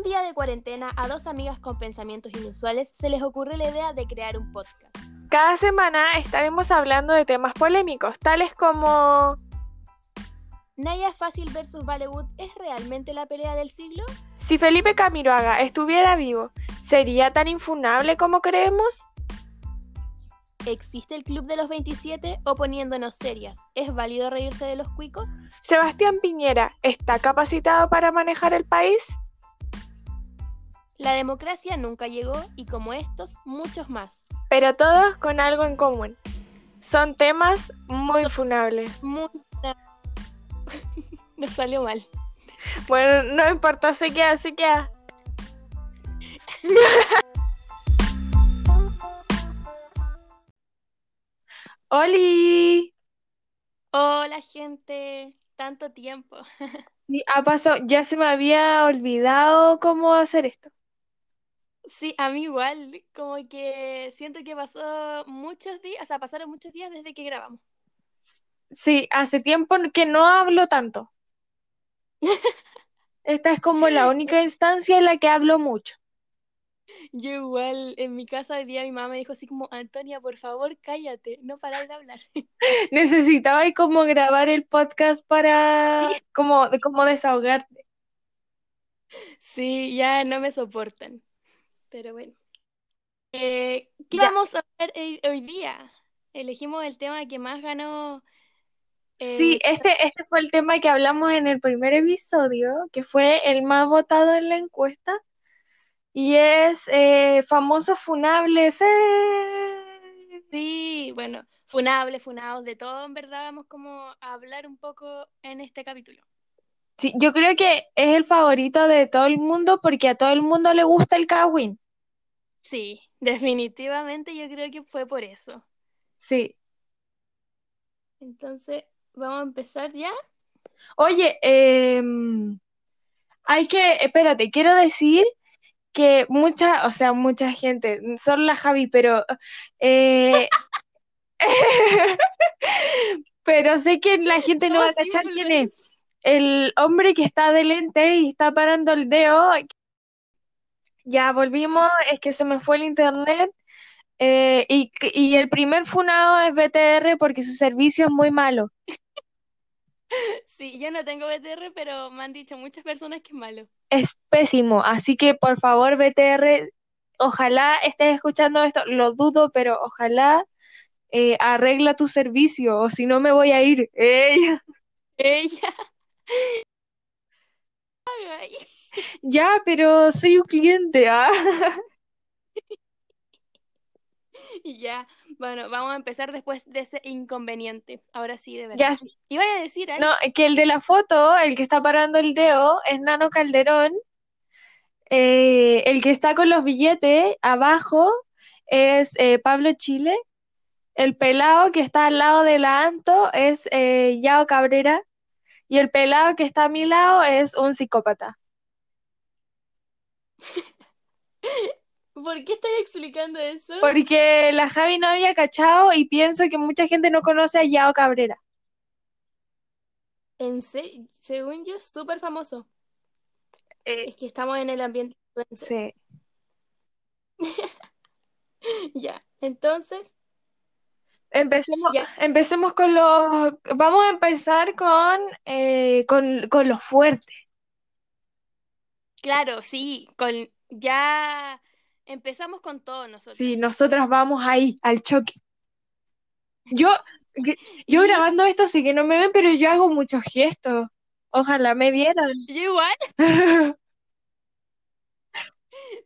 Un día de cuarentena, a dos amigas con pensamientos inusuales se les ocurre la idea de crear un podcast. Cada semana estaremos hablando de temas polémicos, tales como... Naya Fácil versus Bollywood es realmente la pelea del siglo? Si Felipe Camiroaga estuviera vivo, ¿sería tan infunable como creemos? ¿Existe el Club de los 27 o poniéndonos serias? ¿Es válido reírse de los cuicos? ¿Sebastián Piñera está capacitado para manejar el país? La democracia nunca llegó y como estos, muchos más. Pero todos con algo en común. Son temas muy funables. Muy... Nos salió mal. Bueno, no importa, se queda, se queda. ¡Oli! Hola gente, tanto tiempo. Ha pasado, ya se me había olvidado cómo hacer esto. Sí, a mí igual, como que siento que pasó muchos días, o sea, pasaron muchos días desde que grabamos. Sí, hace tiempo que no hablo tanto. Esta es como la única instancia en la que hablo mucho. Yo igual, en mi casa hoy día mi mamá me dijo así como, Antonia, por favor, cállate, no paráis de hablar. Necesitaba como grabar el podcast para como, como desahogarte. Sí, ya no me soportan. Pero bueno. Eh, ¿qué Ya. vamos a ver hoy, día? Elegimos el tema que más ganó. Sí, este, este fue el tema que hablamos en el primer episodio, que fue el más votado en la encuesta, y es eh, famosos funables. ¡eh! sí, bueno, funables, funados, de todo, en verdad, vamos como a hablar un poco en este capítulo. Sí, yo creo que es el favorito de todo el mundo porque a todo el mundo le gusta el Kawin. Sí, definitivamente yo creo que fue por eso. Sí. Entonces, vamos a empezar ya. Oye, em, hay que, espérate, quiero decir que mucha, o sea, mucha gente, solo la Javi, pero eh, pero sé que la gente no va a cachar quién es. El hombre que está de lente y está parando el dedo. Ya volvimos, es que se me fue el internet. eh, y, y el primer funado es BTR porque su servicio es muy malo. Sí, yo no tengo BTR, pero me han dicho muchas personas que es malo. Es pésimo. Así que por favor, BTR, ojalá estés escuchando esto. Lo dudo, pero ojalá eh, arregla tu servicio o si no me voy a ir. Ey, Ella. Ya, pero soy un cliente. ah. Ya, bueno, vamos a empezar después de ese inconveniente. Ahora sí, de verdad. Ya, sí. Iba a decir algo. No, que el de la foto, el que está parando el dedo, es Nano Calderón. Eh, el que está con los billetes abajo es eh, Pablo Chile. El pelado que está al lado de la Anto es eh, Yao Cabrera. Y el pelado que está a mi lado es un psicópata. ¿Por qué estás explicando eso? Porque la Javi no había cachado y pienso que mucha gente no conoce a Yao Cabrera. En serio, según yo, es súper famoso. Eh, Es que estamos en el ambiente sí. Ya, entonces, Empecemos, empecemos con los, vamos a empezar con, eh, con, con lo fuerte. claro, sí, con ya empezamos con todo nosotros. Sí, nosotras vamos ahí, al choque. Yo, yo grabando esto sí que no me ven, pero yo hago muchos gestos. Ojalá me vieran. Yo igual,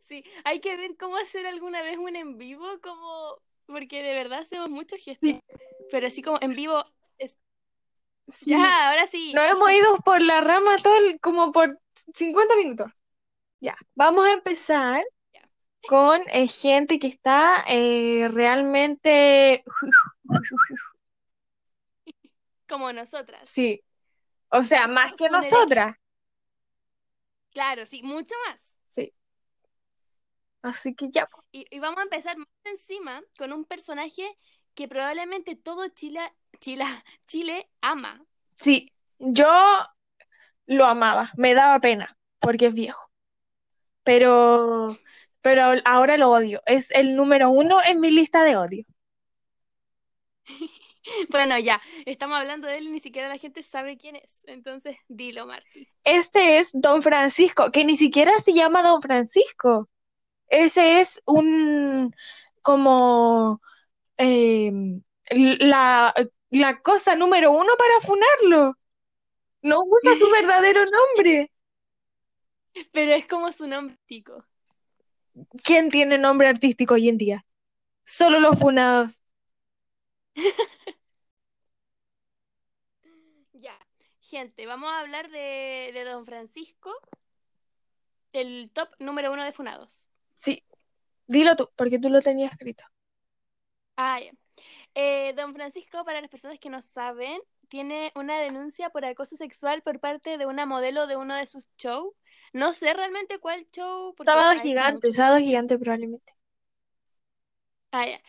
sí, hay que ver cómo hacer alguna vez un en vivo, como, porque de verdad hacemos muchos gestos, Sí. pero así como en vivo, es... Sí. ya, ahora sí. Nos hemos ido por la rama todo el- como por 50 minutos. Ya, vamos a empezar Ya. con eh, gente que está eh, realmente... Como nosotras. Sí, o sea, más que nosotras. Claro, sí, mucho más. Sí. Así que ya. Y, y vamos a empezar más encima con un personaje que probablemente todo Chile, Chile, Chile ama. Sí, yo lo amaba, me daba pena, porque es viejo. pero, pero ahora lo odio. Es el número uno en mi lista de odio. Bueno, ya, estamos hablando de él y ni siquiera la gente sabe quién es. Entonces, dilo, Martín. Este es Don Francisco, que ni siquiera se llama Don Francisco. Ese es un como em, la, la cosa número uno para funarlo. No usa su verdadero nombre. Pero es como su nombre tico. ¿Quién tiene nombre artístico hoy en día? Solo los funados. Ya, gente, vamos a hablar de, de Don Francisco, el top número uno de funados. Sí, dilo tú, porque tú lo tenías escrito. Ah, ya. Eh, don Francisco, para las personas que no saben, tiene una denuncia por acoso sexual por parte de una modelo de uno de sus shows. No sé realmente cuál show. Sábado gigante, sábado gigante probablemente. Ah, ya.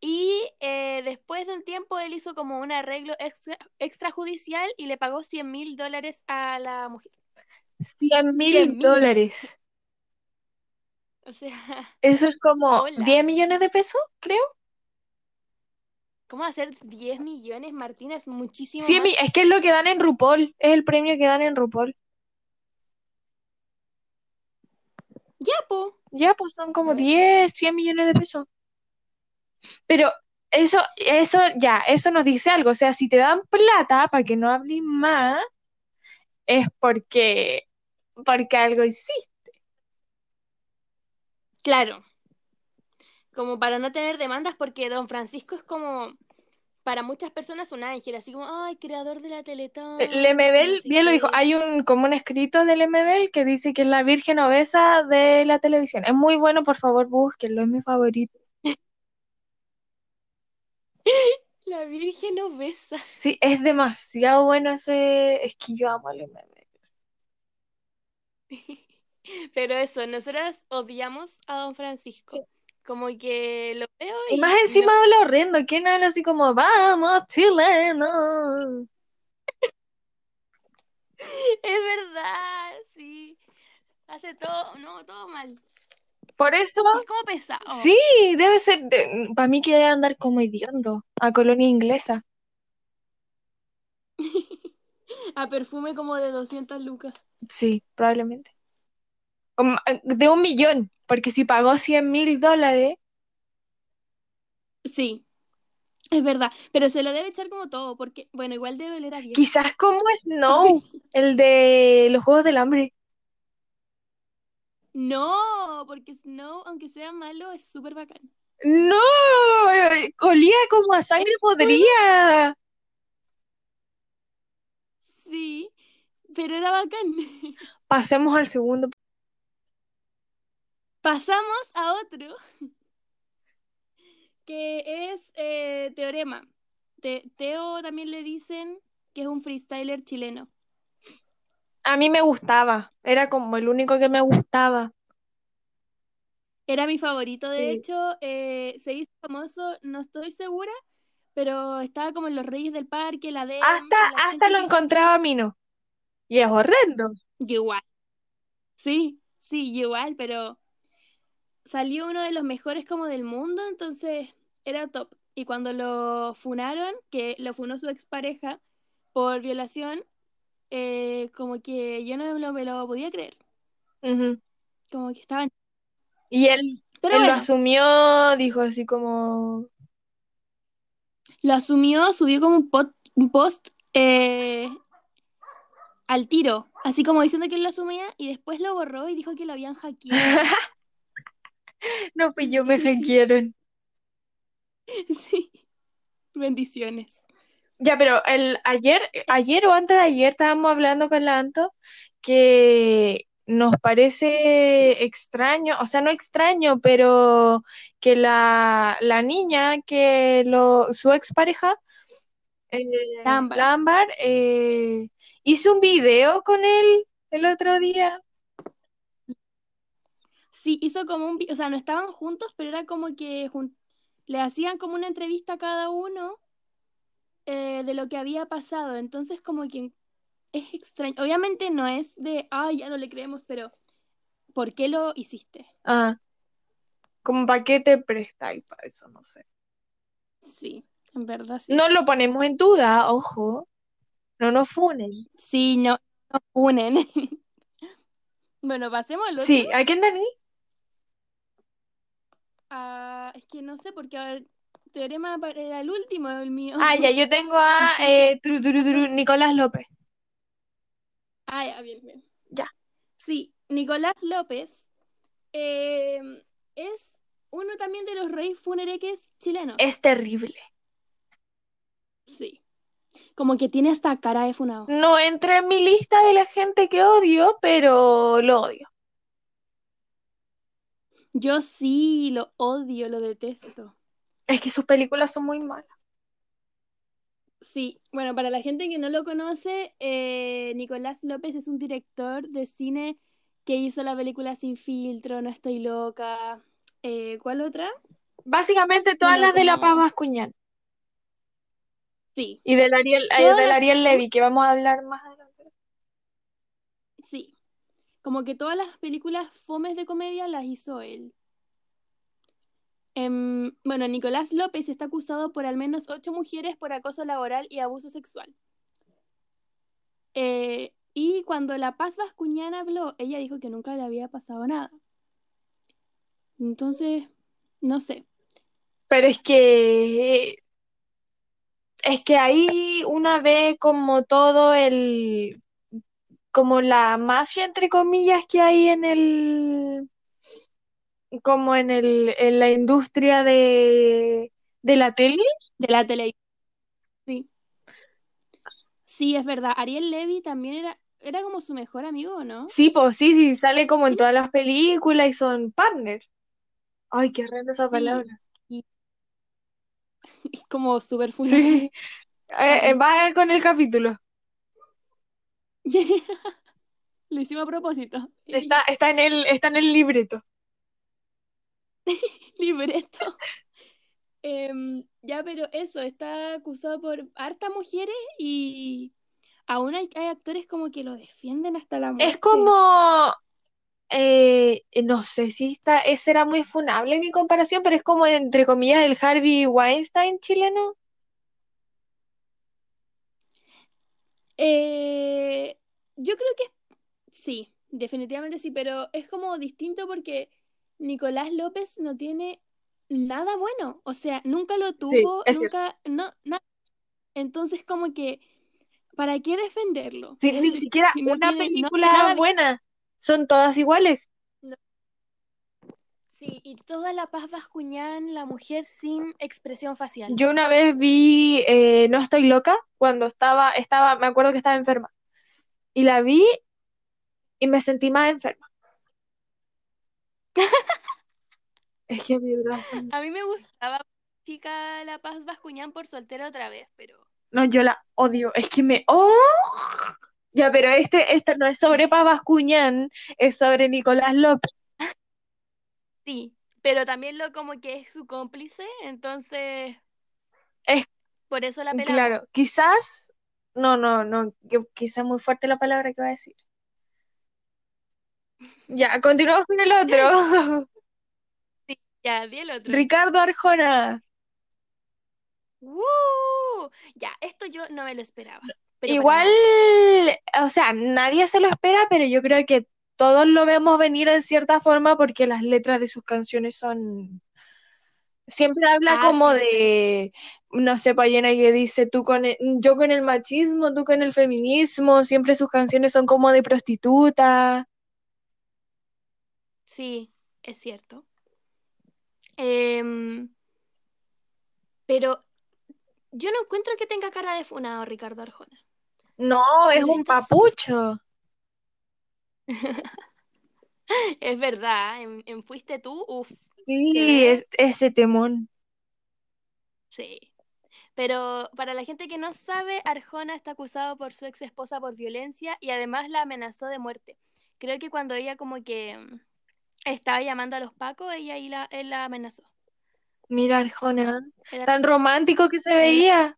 Y eh, después de un tiempo él hizo como un arreglo extra, extrajudicial y le pagó 100 mil dólares a la mujer. 100 mil 100.000. dólares. O sea, Eso es como Hola. 10 millones de pesos, creo. ¿cómo hacer 10 millones, Martina? Es muchísimo 100 mi- más. es que es lo que dan en RuPaul, es el premio que dan en RuPaul. Ya, po. Ya, pues son como A ver. 10, 100 millones de pesos. Pero eso, eso, ya, eso nos dice algo. O sea, si te dan plata para que no hables más, es porque, porque algo hiciste. Claro. Como para no tener demandas, porque Don Francisco es como para muchas personas un ángel, así como, ay, creador de la Teletón. El Lemebel, bien lo dijo, qué". hay un, como un escrito del Lemebel que dice que es la virgen obesa de la televisión. Es muy bueno, por favor, búsquenlo, es mi favorito. La Virgen obesa. Sí, es demasiado bueno ese, es que yo amo al Lemebel. Pero eso, nosotras odiamos a Don Francisco. Sí. Como que lo veo Y y más encima no. habla horrendo. ¿Quién habla así como, vamos, chileno? Es verdad, sí. Hace todo, no, todo mal. Por eso, Es como pesado. sí, debe ser, para mí que debe andar como hediondo a colonia inglesa. A perfume como de 200 lucas. Sí, probablemente. De un millón, porque si pagó 100 mil dólares, Sí, es verdad. Pero se lo debe echar como todo, porque, bueno, igual debe oler a viejo. quizás como Snow, el de los Juegos del Hambre. No, porque Snow, aunque sea malo, es súper bacán. No, eh, olía como a sangre podrida. Sí, pero era bacán. Pasemos al segundo. Pasamos a otro, que es eh, Teorema. Te- Teo también le dicen que es un freestyler chileno. A mí me gustaba, era como el único que me gustaba. Era mi favorito, de Sí. hecho, eh, se hizo famoso, no estoy segura, pero estaba como en Los Reyes del Parque, la de Hasta, hasta lo encontraba a mí, ¿no? Y es horrendo. Igual. Sí, sí, igual, pero salió uno de los mejores como del mundo, entonces era top. Y cuando lo funaron, que lo funó su expareja por violación, eh, como que yo no lo- me lo podía creer. Como que estaban... Y él, Pero él lo asumió, dijo así como, lo asumió, subió como un, pot- un post eh, al tiro, así como diciendo que él lo asumía y después lo borró y dijo que lo habían hackeado. no fui yo, me hackearon. Sí. Bendiciones. Ya, pero el ayer, ayer o antes de ayer estábamos hablando con la Anto que nos parece extraño, o sea, no extraño, pero que la, la niña que lo, su expareja, eh, La Ámbar. la Ámbar, eh, hizo un video con él el otro día. Sí, hizo como un... O sea, no estaban juntos, pero era como que le hacían como una entrevista a cada uno eh, de lo que había pasado. Entonces, como que es extraño. Obviamente no es de, ay, ya no le creemos, pero ¿por qué lo hiciste? Ah, como para qué te prestáis para eso, no sé. Sí, en verdad sí. No lo ponemos en duda, ojo. No nos funen. Sí, no, no unen. bueno, pasemos al otro. Sí, ¿a quién Dani? Ah, es que no sé, porque a ver, teorema era el último, el mío. Ah, ya, yo tengo a eh, tru, tru, tru, Nicolás López. Ah, ya, bien, bien. Ya. Sí, Nicolás López eh, es uno también de los reyes funereques chilenos. Es terrible. Sí. Como que tiene hasta cara de funado. No entra en mi lista de la gente que odio, pero lo odio. Yo sí lo odio, lo detesto. Es que sus películas son muy malas. Sí, bueno, para la gente que no lo conoce, eh, Nicolás López es un director de cine que hizo la película Sin Filtro, No Estoy Loca. eh, ¿cuál otra? Básicamente todas Bueno, las de la Paz Bascuñán. Sí, Y del Ariel, eh, del Ariel Levy, que vamos a hablar más adelante. sí. Como que todas las películas fomes de comedia las hizo él. Em, bueno, Nicolás López está acusado por al menos ocho mujeres por acoso laboral y abuso sexual. Eh, y cuando La Paz Bascuñán habló, ella dijo que nunca le había pasado nada. Entonces, no sé. Pero es que es que ahí una ve como todo el como la mafia entre comillas que hay en el como en el en la industria de de la tele. De la televisión. Sí. Sí, es verdad. Ariel Levy también era, era como su mejor amigo, ¿o ¿no? Sí, pues sí, sí, sale como en todas las películas y son partners. Ay, qué rara esa Sí. palabra. Es como súper funado. Sí. Eh, eh, va con el capítulo. Lo hicimos a propósito. Está, está en el, está en el libreto. Libreto. Em, ya, pero eso, está acusado por hartas mujeres y aún hay, hay actores como que lo defienden hasta la muerte. Es como, eh, no sé si está, ese era muy funable mi comparación, pero es como entre comillas el Harvey Weinstein chileno. Eh, yo creo que sí, definitivamente sí, pero es como distinto porque Nicolás López no tiene nada bueno, o sea, nunca lo tuvo, cierto. nunca, no, nada. Entonces como que, ¿para qué defenderlo? Sí, ni siquiera Si no una película nada bien. buena. Son todas iguales. Sí, y toda la paz Bascuñán, la mujer sin expresión facial. Yo una vez vi eh, No estoy loca cuando estaba, estaba, me acuerdo que estaba enferma. Y la vi y me sentí más enferma. Es que verdad son- A mí me gustaba chica la paz Bascuñán por soltera otra vez, pero No, yo la odio. Es que me. ¡Oh! Ya, pero este, este no es sobre Paz Bascuñán, es sobre Nicolás López. Sí, pero también lo como que es su cómplice, entonces Es- por eso la. Claro, quizás. No, no, no. Quizás muy fuerte la palabra que va a decir. Ya, continuamos con el otro. Ya, di el otro. Ricardo Arjona. ¡Woo! Ya, esto yo no me lo esperaba. Igual, o sea, nadie se lo espera, pero yo creo que todos lo vemos venir en cierta forma porque las letras de sus canciones son... Siempre habla Ah, como sí. de, no sé, Payena que dice, tú con el- yo con el machismo, tú con el feminismo, siempre sus canciones son como de prostituta. Sí, es cierto. Em, pero yo no encuentro que tenga cara de funado Ricardo Arjona. No, es un papucho. Es verdad, en, en Fuiste tú, uff, Sí, es- ese temón. sí. Pero para la gente que no sabe, Arjona está acusado por su ex esposa por violencia y además la amenazó de muerte. Creo que cuando ella como que mm, estaba llamando a los pacos, ella ahí la, él la amenazó. Mira, Arjona, Era tan romántico que se veía.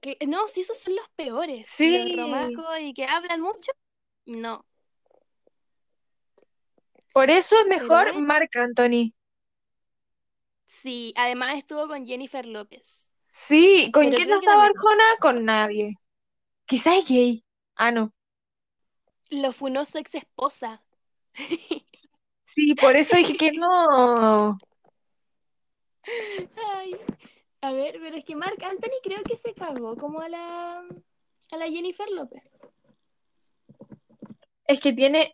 que- no, si esos son los peores, Sí. los y que hablan mucho, no. Por eso es Pero mejor bueno, Marc Anthony. sí, además estuvo con Jennifer López. Sí, ¿con Pero quién no estaba Arjona? Con nadie. Quizás es gay. Ah, no. lo funó su ex esposa. Sí, por eso dije que no. Ay, a ver, pero es que Marc Anthony creo que se cagó como a la, a la Jennifer López. Es que tiene.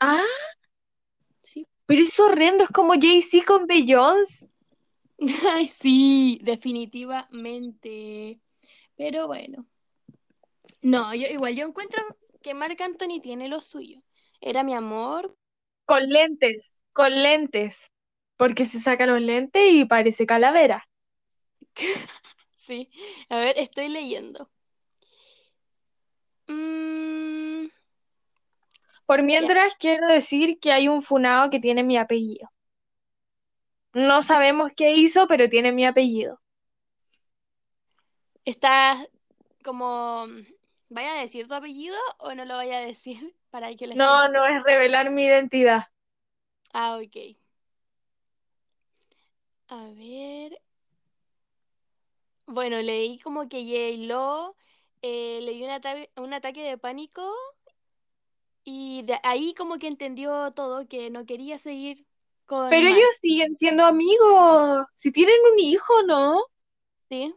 Ah, Sí. pero es horrendo, es como Jay-Z con Beyoncé. Ay, sí, definitivamente. Pero bueno. No, yo igual yo encuentro que Marc Anthony tiene lo suyo. Era mi amor. Con lentes, con lentes. Porque se saca los lentes y parece calavera. Sí. A ver, estoy leyendo. Mm, Por mientras, quiero decir que hay un funado que tiene mi apellido. No sabemos qué hizo, pero tiene mi apellido. ¿Estás como... ¿Vaya a decir tu apellido o no lo vaya a decir para que No, no es revelar mi identidad. Ah, ok. A ver. Bueno, leí como que J-Lo eh, le dio un, ata- un ataque de pánico y de ahí como que entendió todo, que no quería seguir con Pero ellos siguen siendo amigos. Si tienen un hijo, ¿no? ¿sí?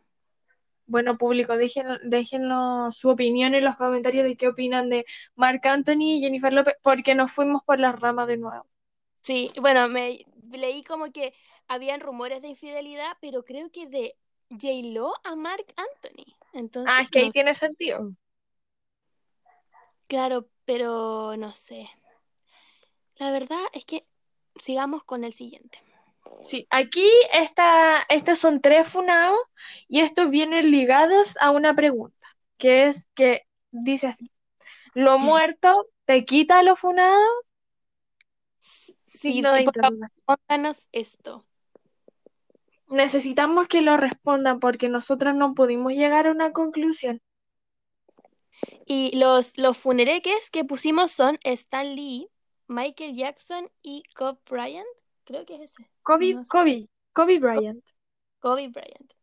Bueno, público, dejen, déjenos su opinión en los comentarios de qué opinan de Marc Anthony y Jennifer López, porque nos fuimos por las ramas de nuevo. Sí, bueno, me leí como que habían rumores de infidelidad, pero creo que de J-Lo a Mark Anthony. Ah, Entonces, es que ahí tiene sentido. Claro, pero no sé. La verdad es que sigamos con el siguiente. Sí, aquí está, estos son tres funados y estos vienen ligados a una pregunta, que es que dice así, ¿lo muerto te quita lo funado? Sí, de interrogación. pónganos esto. Necesitamos que lo respondan porque nosotros no pudimos llegar a una conclusión. Y los, los funereques que pusimos son Stan Lee, Michael Jackson y Kobe Bryant. Creo que es ese. Kobe, No sé. Kobe, Kobe Bryant. Kobe Bryant.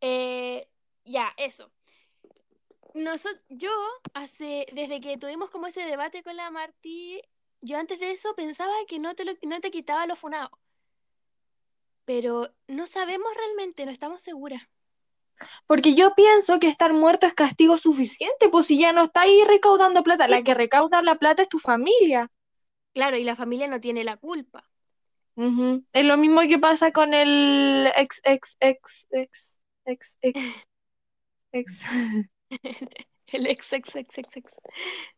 Eh, ya, eso. Noso- yo, hace, desde que tuvimos como ese debate con la Martí, yo antes de eso pensaba que no te, lo- no te quitaba lo funado. Pero no sabemos realmente, no estamos seguras. Porque yo pienso que estar muerto es castigo suficiente, pues si ya no está ahí recaudando plata, la que recauda la plata es tu familia. Claro, y la familia no tiene la culpa. Es lo mismo que pasa con el ex, ex, ex, ex, ex, ex, ex. El ex, ex, ex, ex, ex.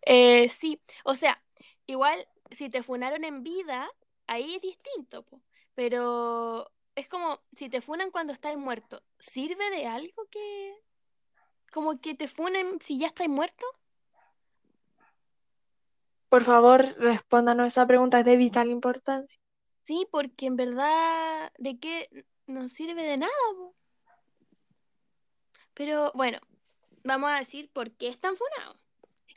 Eh, sí, o sea, igual si te funaron en vida, ahí es distinto, po. Pero es como si te funan cuando estás muerto, ¿sirve de algo que como que te funen si ya estás muerto? Por favor, respóndanos esa pregunta, es de vital importancia. Sí, porque en verdad, ¿de qué no sirve de nada, po? Pero bueno, vamos a decir por qué están funados.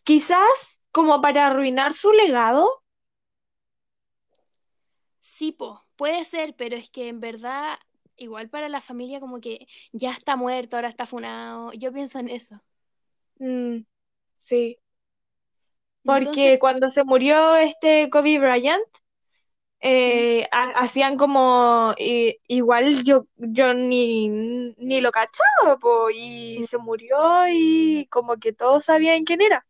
Quizás como para arruinar su legado, Sí, po, puede ser, pero es que en verdad, igual para la familia como que ya está muerto, ahora está funado. Yo pienso en eso. mm, sí, Entonces, porque cuando se murió este Kobe Bryant, ¿Mm? eh, ha- hacían como, igual yo, yo ni, ni lo cachaba, po, y Mm. se murió y como que todos sabían quién era,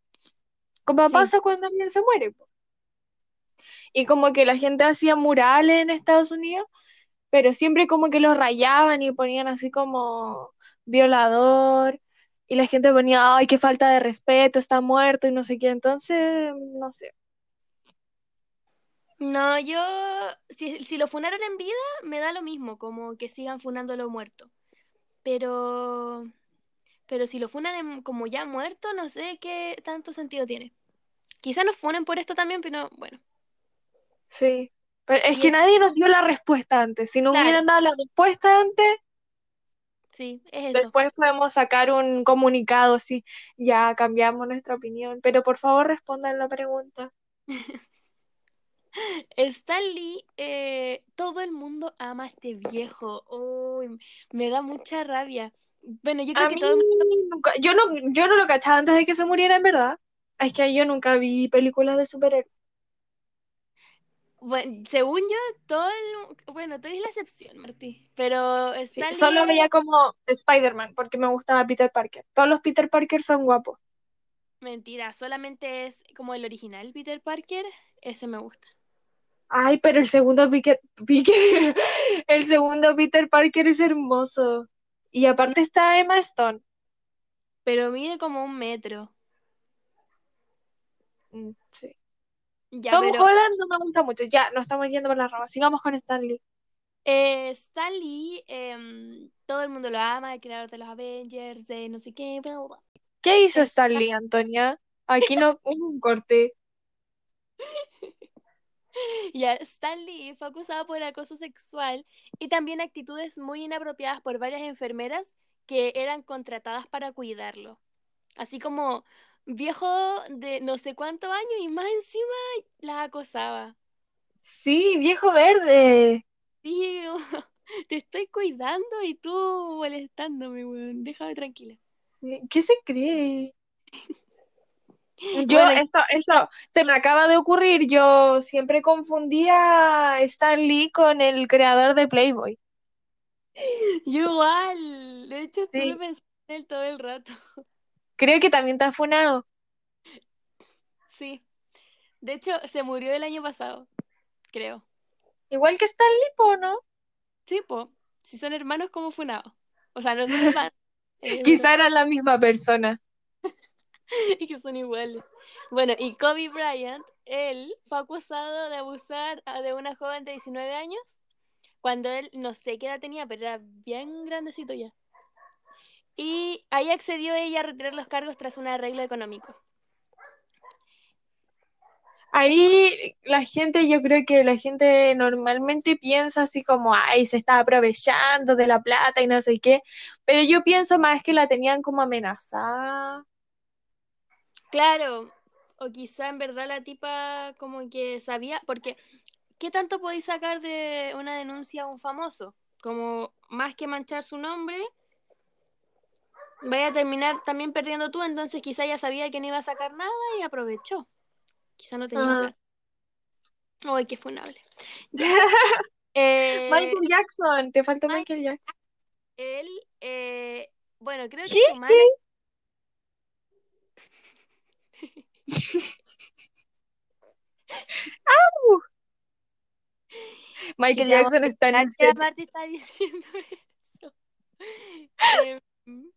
como sí, pasa cuando alguien se muere, po. Y como que la gente hacía murales en Estados Unidos, pero siempre como que los rayaban y ponían así como violador, y la gente ponía, ay, qué falta de respeto, está muerto y no sé qué, entonces, no sé. no, yo, si, si lo funaron en vida, me da lo mismo, como que sigan funándolo muerto. Pero, pero si lo funan en- como ya muerto, no sé qué tanto sentido tiene. Quizá nos funen por esto también, pero bueno. Sí, pero es Y que es, nadie nos dio la respuesta antes. Si claro, hubieran dado la respuesta antes, sí, es eso. después podemos sacar un comunicado así, ya cambiamos nuestra opinión. Pero por favor respondan la pregunta. Stan Lee, eh, todo el mundo ama a este viejo. Uy, me da mucha rabia. Bueno, yo creo A que mí todo el mundo, nunca, yo no, yo no lo cachaba antes de que se muriera, en verdad. Es que yo nunca vi películas de superhéroes. Bueno, según yo, todo el, bueno, tú eres la excepción, Martí, pero Sí, solo veía como Spider-Man porque me gustaba Peter Parker. Todos los Peter Parker son guapos. mentira, solamente es como el original Peter Parker, ese me gusta. Ay, pero el segundo Peter, el segundo Peter Parker es hermoso. Y aparte está Emma Stone. Pero mide como un metro. Mm. Ya, Tom pero Holland no me gusta mucho. Ya, nos estamos yendo por la rama. Sigamos con Stanley. eh, Stan Lee, em, todo el mundo lo ama, el creador de los Avengers, de no sé qué, bla, bla, bla. ¿Qué hizo Es- Stanley, Antonia? Aquí no hubo un corte. Ya, Stan Lee fue acusado por acoso sexual y también actitudes muy inapropiadas por varias enfermeras que eran contratadas para cuidarlo. Así como viejo de no sé cuántos años y más encima las acosaba. Sí, viejo verde. Tío, te estoy cuidando y tú molestándome, weón. Déjame tranquila. ¿Qué se cree? Yo, Bueno, esto, esto se me acaba de ocurrir. Yo siempre confundía a Stan Lee con el creador de Playboy. yo igual. De hecho, estuve Sí, pensando en él todo el rato. Creo que también te ha funado. Sí. De hecho, se murió el año pasado, creo. Igual que Stan Lee, po, ¿no? Sí, po. Si son hermanos, como funado. O sea, no son hermanos. eh, Quizá era la misma persona. y que son iguales. Bueno, y Kobe Bryant, él fue acusado de abusar de una joven de 19 años cuando él no sé qué edad tenía, pero era bien grandecito ya. Y ahí accedió ella a retirar los cargos tras un arreglo económico. Ahí la gente, yo creo que la gente normalmente piensa así como, ay, se está aprovechando de la plata y no sé qué, pero yo pienso más que la tenían como amenazada. Claro, o quizá en verdad la tipa como que sabía, porque ¿qué tanto podéis sacar de una denuncia a un famoso? Como más que manchar su nombre, vaya a terminar también perdiendo tú, entonces quizá ya sabía que no iba a sacar nada y aprovechó. Quizá no tenía Ah. Ay, qué funable. Eh, Michael Jackson, te falta Mike- Michael Jackson. él, eh, bueno, creo que su manager, Michael Jackson está en el set. Está diciendo eso. Em,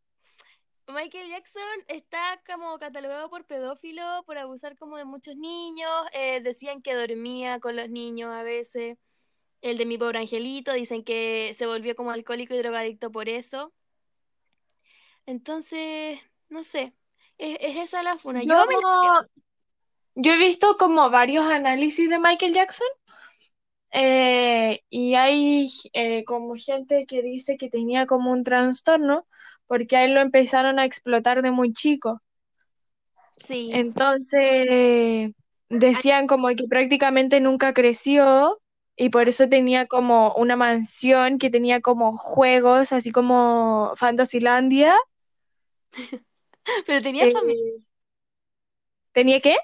Michael Jackson está como catalogado por pedófilo, por abusar como de muchos niños. eh, decían que dormía con los niños a veces. El de mi pobre angelito, dicen que se volvió como alcohólico y drogadicto por eso. Entonces, no sé. Es, es esa la funa. Yo Yo, me la- yo he visto como varios análisis de Michael Jackson eh, y hay eh, como gente que dice que tenía como un trastorno porque a él lo empezaron a explotar de muy chico. Sí, Entonces decían como que prácticamente nunca creció y por eso tenía como una mansión que tenía como juegos, así como Fantasylandia. pero tenía Eh, familia. ¿tenía qué?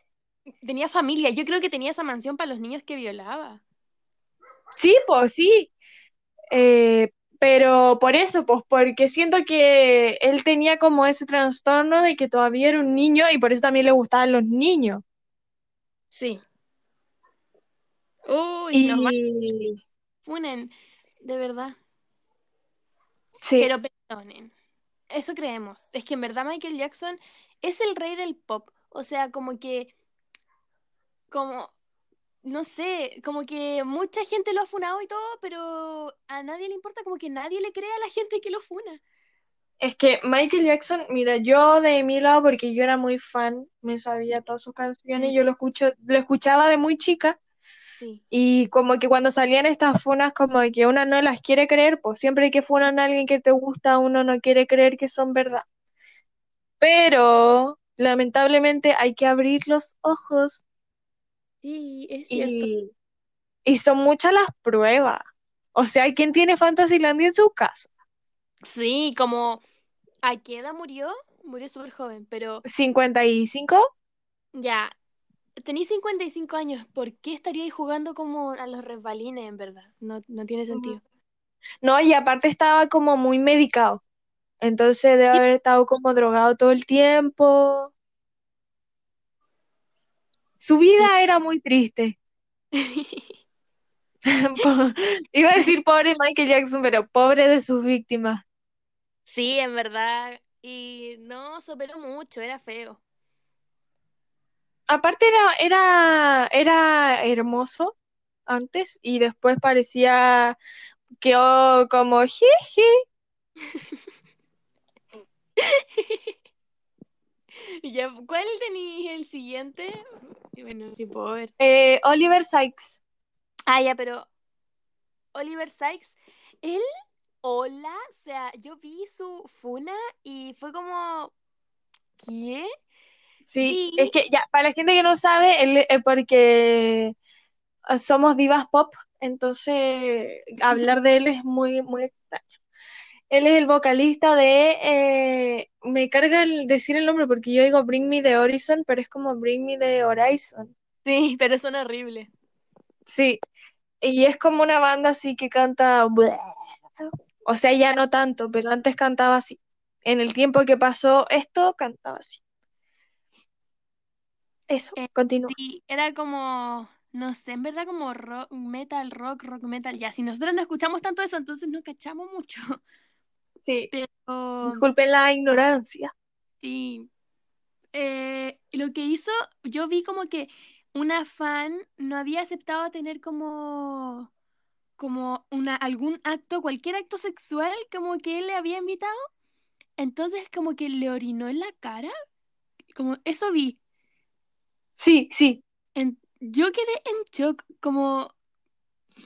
Tenía familia. Yo creo que tenía esa mansión para los niños que violaba. Sí, pues sí. Eh, pero por eso, pues porque siento que él tenía como ese trastorno de que todavía era un niño y por eso también le gustaban los niños. Sí. Uy, nos Y funen, de verdad. sí, Pero perdonen. Eso creemos. Es que en verdad Michael Jackson es el rey del pop. O sea, como que, como, no sé, como que mucha gente lo ha funado y todo, pero a nadie le importa, como que nadie le cree a la gente que lo funa. es que Michael Jackson, mira, yo de mi lado, porque yo era muy fan, me sabía todas sus canciones, yo lo escucho, lo escuchaba de muy chica Sí. y como que cuando salían estas funas, como que una no las quiere creer, pues siempre que funan a alguien que te gusta, uno no quiere creer que son verdad. Pero lamentablemente hay que abrir los ojos Sí, es cierto. y Y son muchas las pruebas. O sea, ¿quién tiene Fantasylandia en su casa? Sí, como ¿a qué edad murió? Murió súper joven, pero ¿55? ya, tenís 55 años, ¿por qué estaríais jugando como a los resbalines, en verdad? No, no tiene sentido. No, y aparte estaba como muy medicado. Entonces debe haber estado como drogado todo el tiempo. Su vida era muy triste. Iba a decir pobre Michael Jackson, pero pobre de sus víctimas. Sí, en verdad. Y no, superó mucho, era feo. Aparte era, era, era hermoso antes y después parecía que oh, como jiji. Ya, ¿cuál tenéis el siguiente? Bueno, sí puedo ver. Eh, Oliver Sykes. Ah, ya, pero Oliver Sykes, él, hola, o sea, yo vi su funa y fue como, ¿qué? Sí, Y es que ya, para la gente que no sabe, él, eh, porque eh, somos divas pop, entonces hablar de él es muy, muy. Él es el vocalista de, eh, me carga el decir el nombre porque yo digo Bring Me the Horizon, pero es como Bring Me the Horizon. sí, pero son horribles. Sí, y es como una banda así que canta, o sea, ya no tanto, pero antes cantaba así. En el tiempo que pasó esto, cantaba así. Eso, Eh, continúa. Sí, era como, no sé, en verdad como rock, metal, rock, rock, metal. Ya, si nosotros no escuchamos tanto eso, entonces no cachamos mucho. Sí, Pero disculpen la ignorancia. sí, eh, lo que hizo, yo vi como que una fan no había aceptado tener como, como una, algún acto, cualquier acto sexual, como que él le había invitado. Entonces como que le orinó en la cara. Como eso vi. Sí, sí, En- yo quedé en shock, como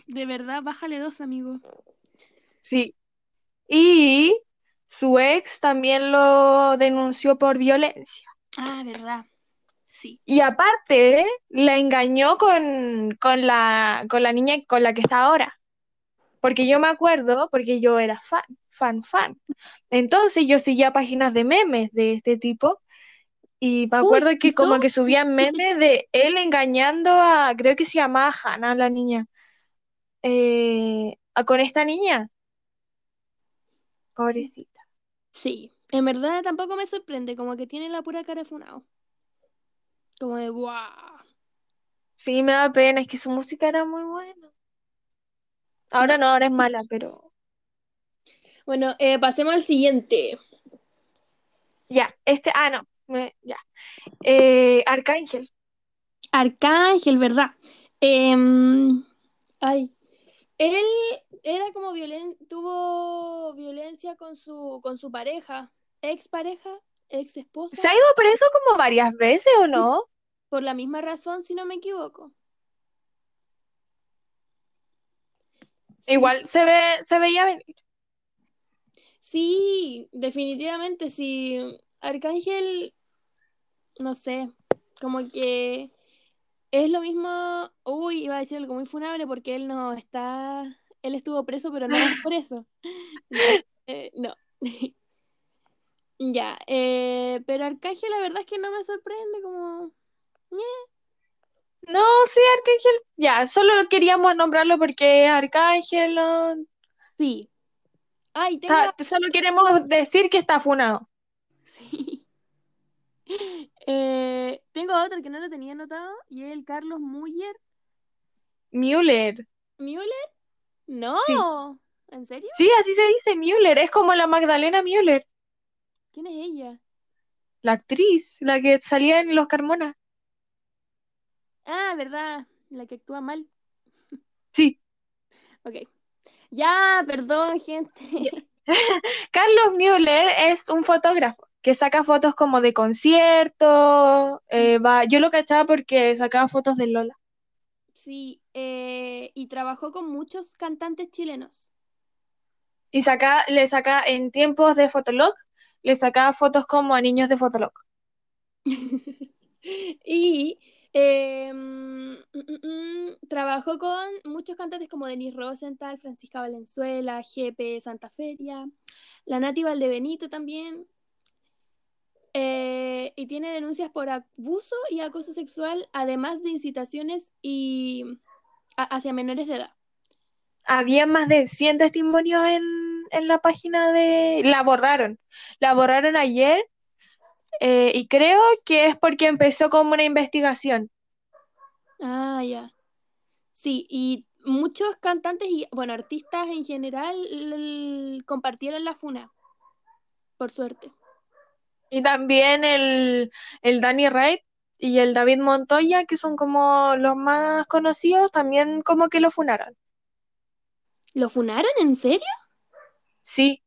de verdad, bájale dos, amigo. sí. Y su ex también lo denunció por violencia. Ah, verdad. Sí. Y aparte, la engañó con, con la, con la niña con la que está ahora. Porque yo me acuerdo, porque yo era fan, fan, fan. Entonces yo seguía páginas de memes de este tipo. Y me acuerdo ¿y que como que subían memes de él engañando a, creo que se llamaba Hannah, la niña. Eh, a- con esta niña. Pobrecita. Sí. En verdad tampoco me sorprende, como que tiene la pura cara de funao. Como de guau. Sí, me da pena, es que su música era muy buena. Ahora No. ahora es mala, pero Bueno, eh, pasemos al siguiente. ya, este, ah, no, me- ya. Eh, Arcángel. Arcángel, ¿verdad? Em, ay. Él era como violen tuvo violencia con su, con su pareja, ex pareja, ex ¿Se esposa, ha ido preso como varias veces o no? por la misma razón, si no me equivoco. Sí, Igual se ve, se veía venir. sí, definitivamente, sí. Arcángel, no sé, como que es lo mismo. Uy, iba a decir algo muy funable porque él no está. Él estuvo preso, pero no es por eso. Ya, eh, no. Ya, eh, pero Arcángel, la verdad es que no me sorprende, como. No, sí, Arcángel. Ya, solo queríamos nombrarlo porque es Arcángel. Sí. Ay, tengo. está- solo queremos decir que está funado. Sí. Eh, tengo otro que no lo tenía anotado y es el Carlos Müller. Müller. ¿Müller? No. Sí. ¿En serio? Sí, así se dice Müller. Es como la Magdalena Müller, ¿Quién es ella? la actriz, la que salía en Los Carmona. Ah, verdad, la que actúa mal. Sí. Ok. Ya, perdón, gente. Carlos Müller es un fotógrafo que saca fotos como de conciertos. eh, va, yo lo cachaba porque sacaba fotos de Lola. Sí, eh, y trabajó con muchos cantantes chilenos. Y saca, le saca en tiempos de Fotolog, le sacaba fotos como a niños de Fotolog. Y Eh, mm, mm, mm, trabajó con muchos cantantes como Denis Rosenthal, Francisca Valenzuela, GP Santa Feria, la Nati Valdebenito también. Eh, y tiene denuncias por abuso y acoso sexual, además de incitaciones y a- hacia menores de edad. Había más de 100 testimonios en, en la página de... La borraron. La borraron ayer eh, y creo que es porque empezó como una investigación. Ah, ya. Sí, y muchos cantantes y, bueno, artistas en general compartieron la funa, por suerte. Y también el, el Danny Wright y el David Montoya, que son como los más conocidos, también como que lo funaron. ¿Lo funaron? ¿En serio? Sí,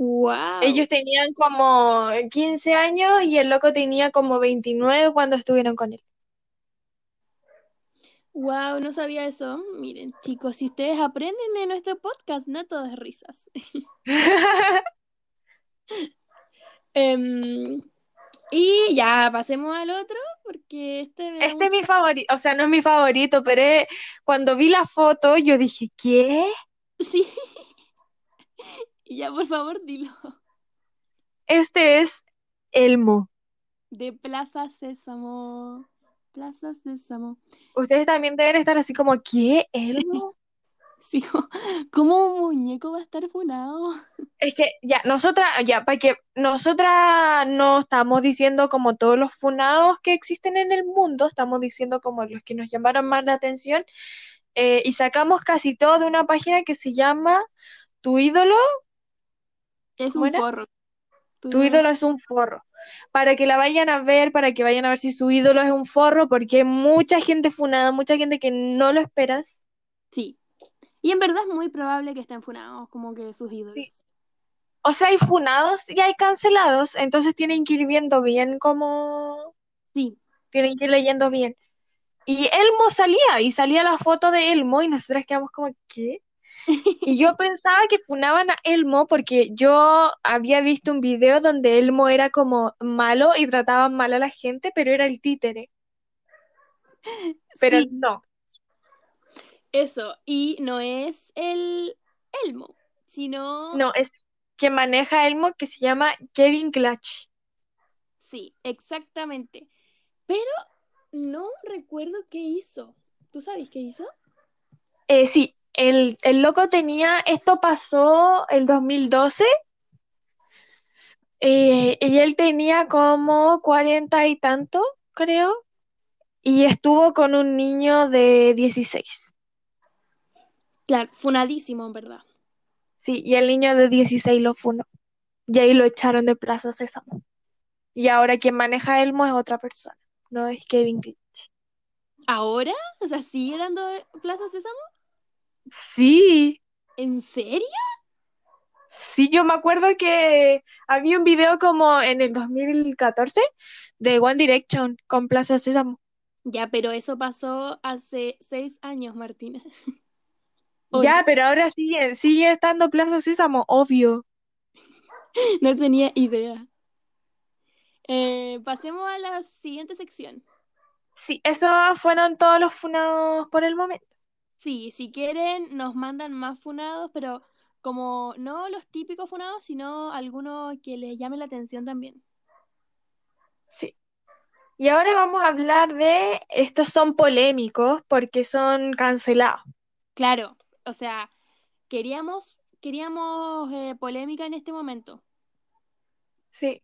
¡Wow! ellos tenían como 15 años y el loco tenía como 29 cuando estuvieron con él. ¡Wow! No sabía eso. Miren, chicos, si ustedes aprenden de nuestro podcast, no todo es risas. Em, y ya, pasemos al otro, porque este me Este es mi favorito, o sea, no es mi favorito, pero es- cuando vi la foto yo dije, ¿qué? Sí. Ya, por favor, dilo. Este es Elmo. De Plaza Sésamo. Plaza Sésamo. Ustedes también deben estar así como, ¿qué? ¿Elmo? Sí, ¿cómo un muñeco va a estar funado? Es que ya, nosotras, ya, para que nosotras no estamos diciendo como todos los funados que existen en el mundo, estamos diciendo como los que nos llamaron más la atención, eh, y sacamos casi todo de una página que se llama Tu ídolo, Es ¿Cómo un era? forro. Tu no- ídolo es un forro. Para que la vayan a ver, para que vayan a ver si su ídolo es un forro, porque hay mucha gente funada, mucha gente que no lo esperas. Sí. Y en verdad es muy probable que estén funados, como que sus ídolos. Sí. O sea, hay funados y hay cancelados, entonces tienen que ir viendo bien cómo, Sí. tienen que ir leyendo bien. Y Elmo salía, y salía la foto de Elmo, y nosotras quedamos como, ¿qué? Y yo pensaba que funaban a Elmo porque yo había visto un video donde Elmo era como malo y trataba mal a la gente, pero era el títere. Pero Sí, no, eso. Y no es el Elmo, sino... no, es que maneja Elmo que se llama Kevin Clutch. Sí, exactamente. Pero no recuerdo qué hizo. ¿Tú sabes qué hizo? Eh, sí, el, el loco tenía, esto pasó el 2012, eh, y él tenía como cuarenta y tanto, creo, y estuvo con un niño de 16. Claro, funadísimo, en verdad. Sí, y el niño de 16 lo funó. Y ahí lo echaron de Plaza Sésamo. Y ahora quien maneja Elmo es otra persona, no es Kevin Clutch. ¿Ahora? O sea, ¿sigue dando Plaza Sésamo? Sí, ¿En serio? sí, yo me acuerdo que había un video como en el 2014 de One Direction con Plaza Sésamo. Ya, pero eso pasó hace seis años, Martina. Ya, pero ahora sigue, sigue estando Plaza Sésamo, obvio. no tenía idea. Eh, pasemos a la siguiente sección. Sí, esos fueron todos los funados por el momento. Sí, si quieren, nos mandan más funados, pero como no los típicos funados, sino algunos que les llame la atención también. Sí. Y ahora vamos a hablar de, estos son polémicos porque son cancelados. Claro, o sea, queríamos, queríamos eh, polémica en este momento. Sí.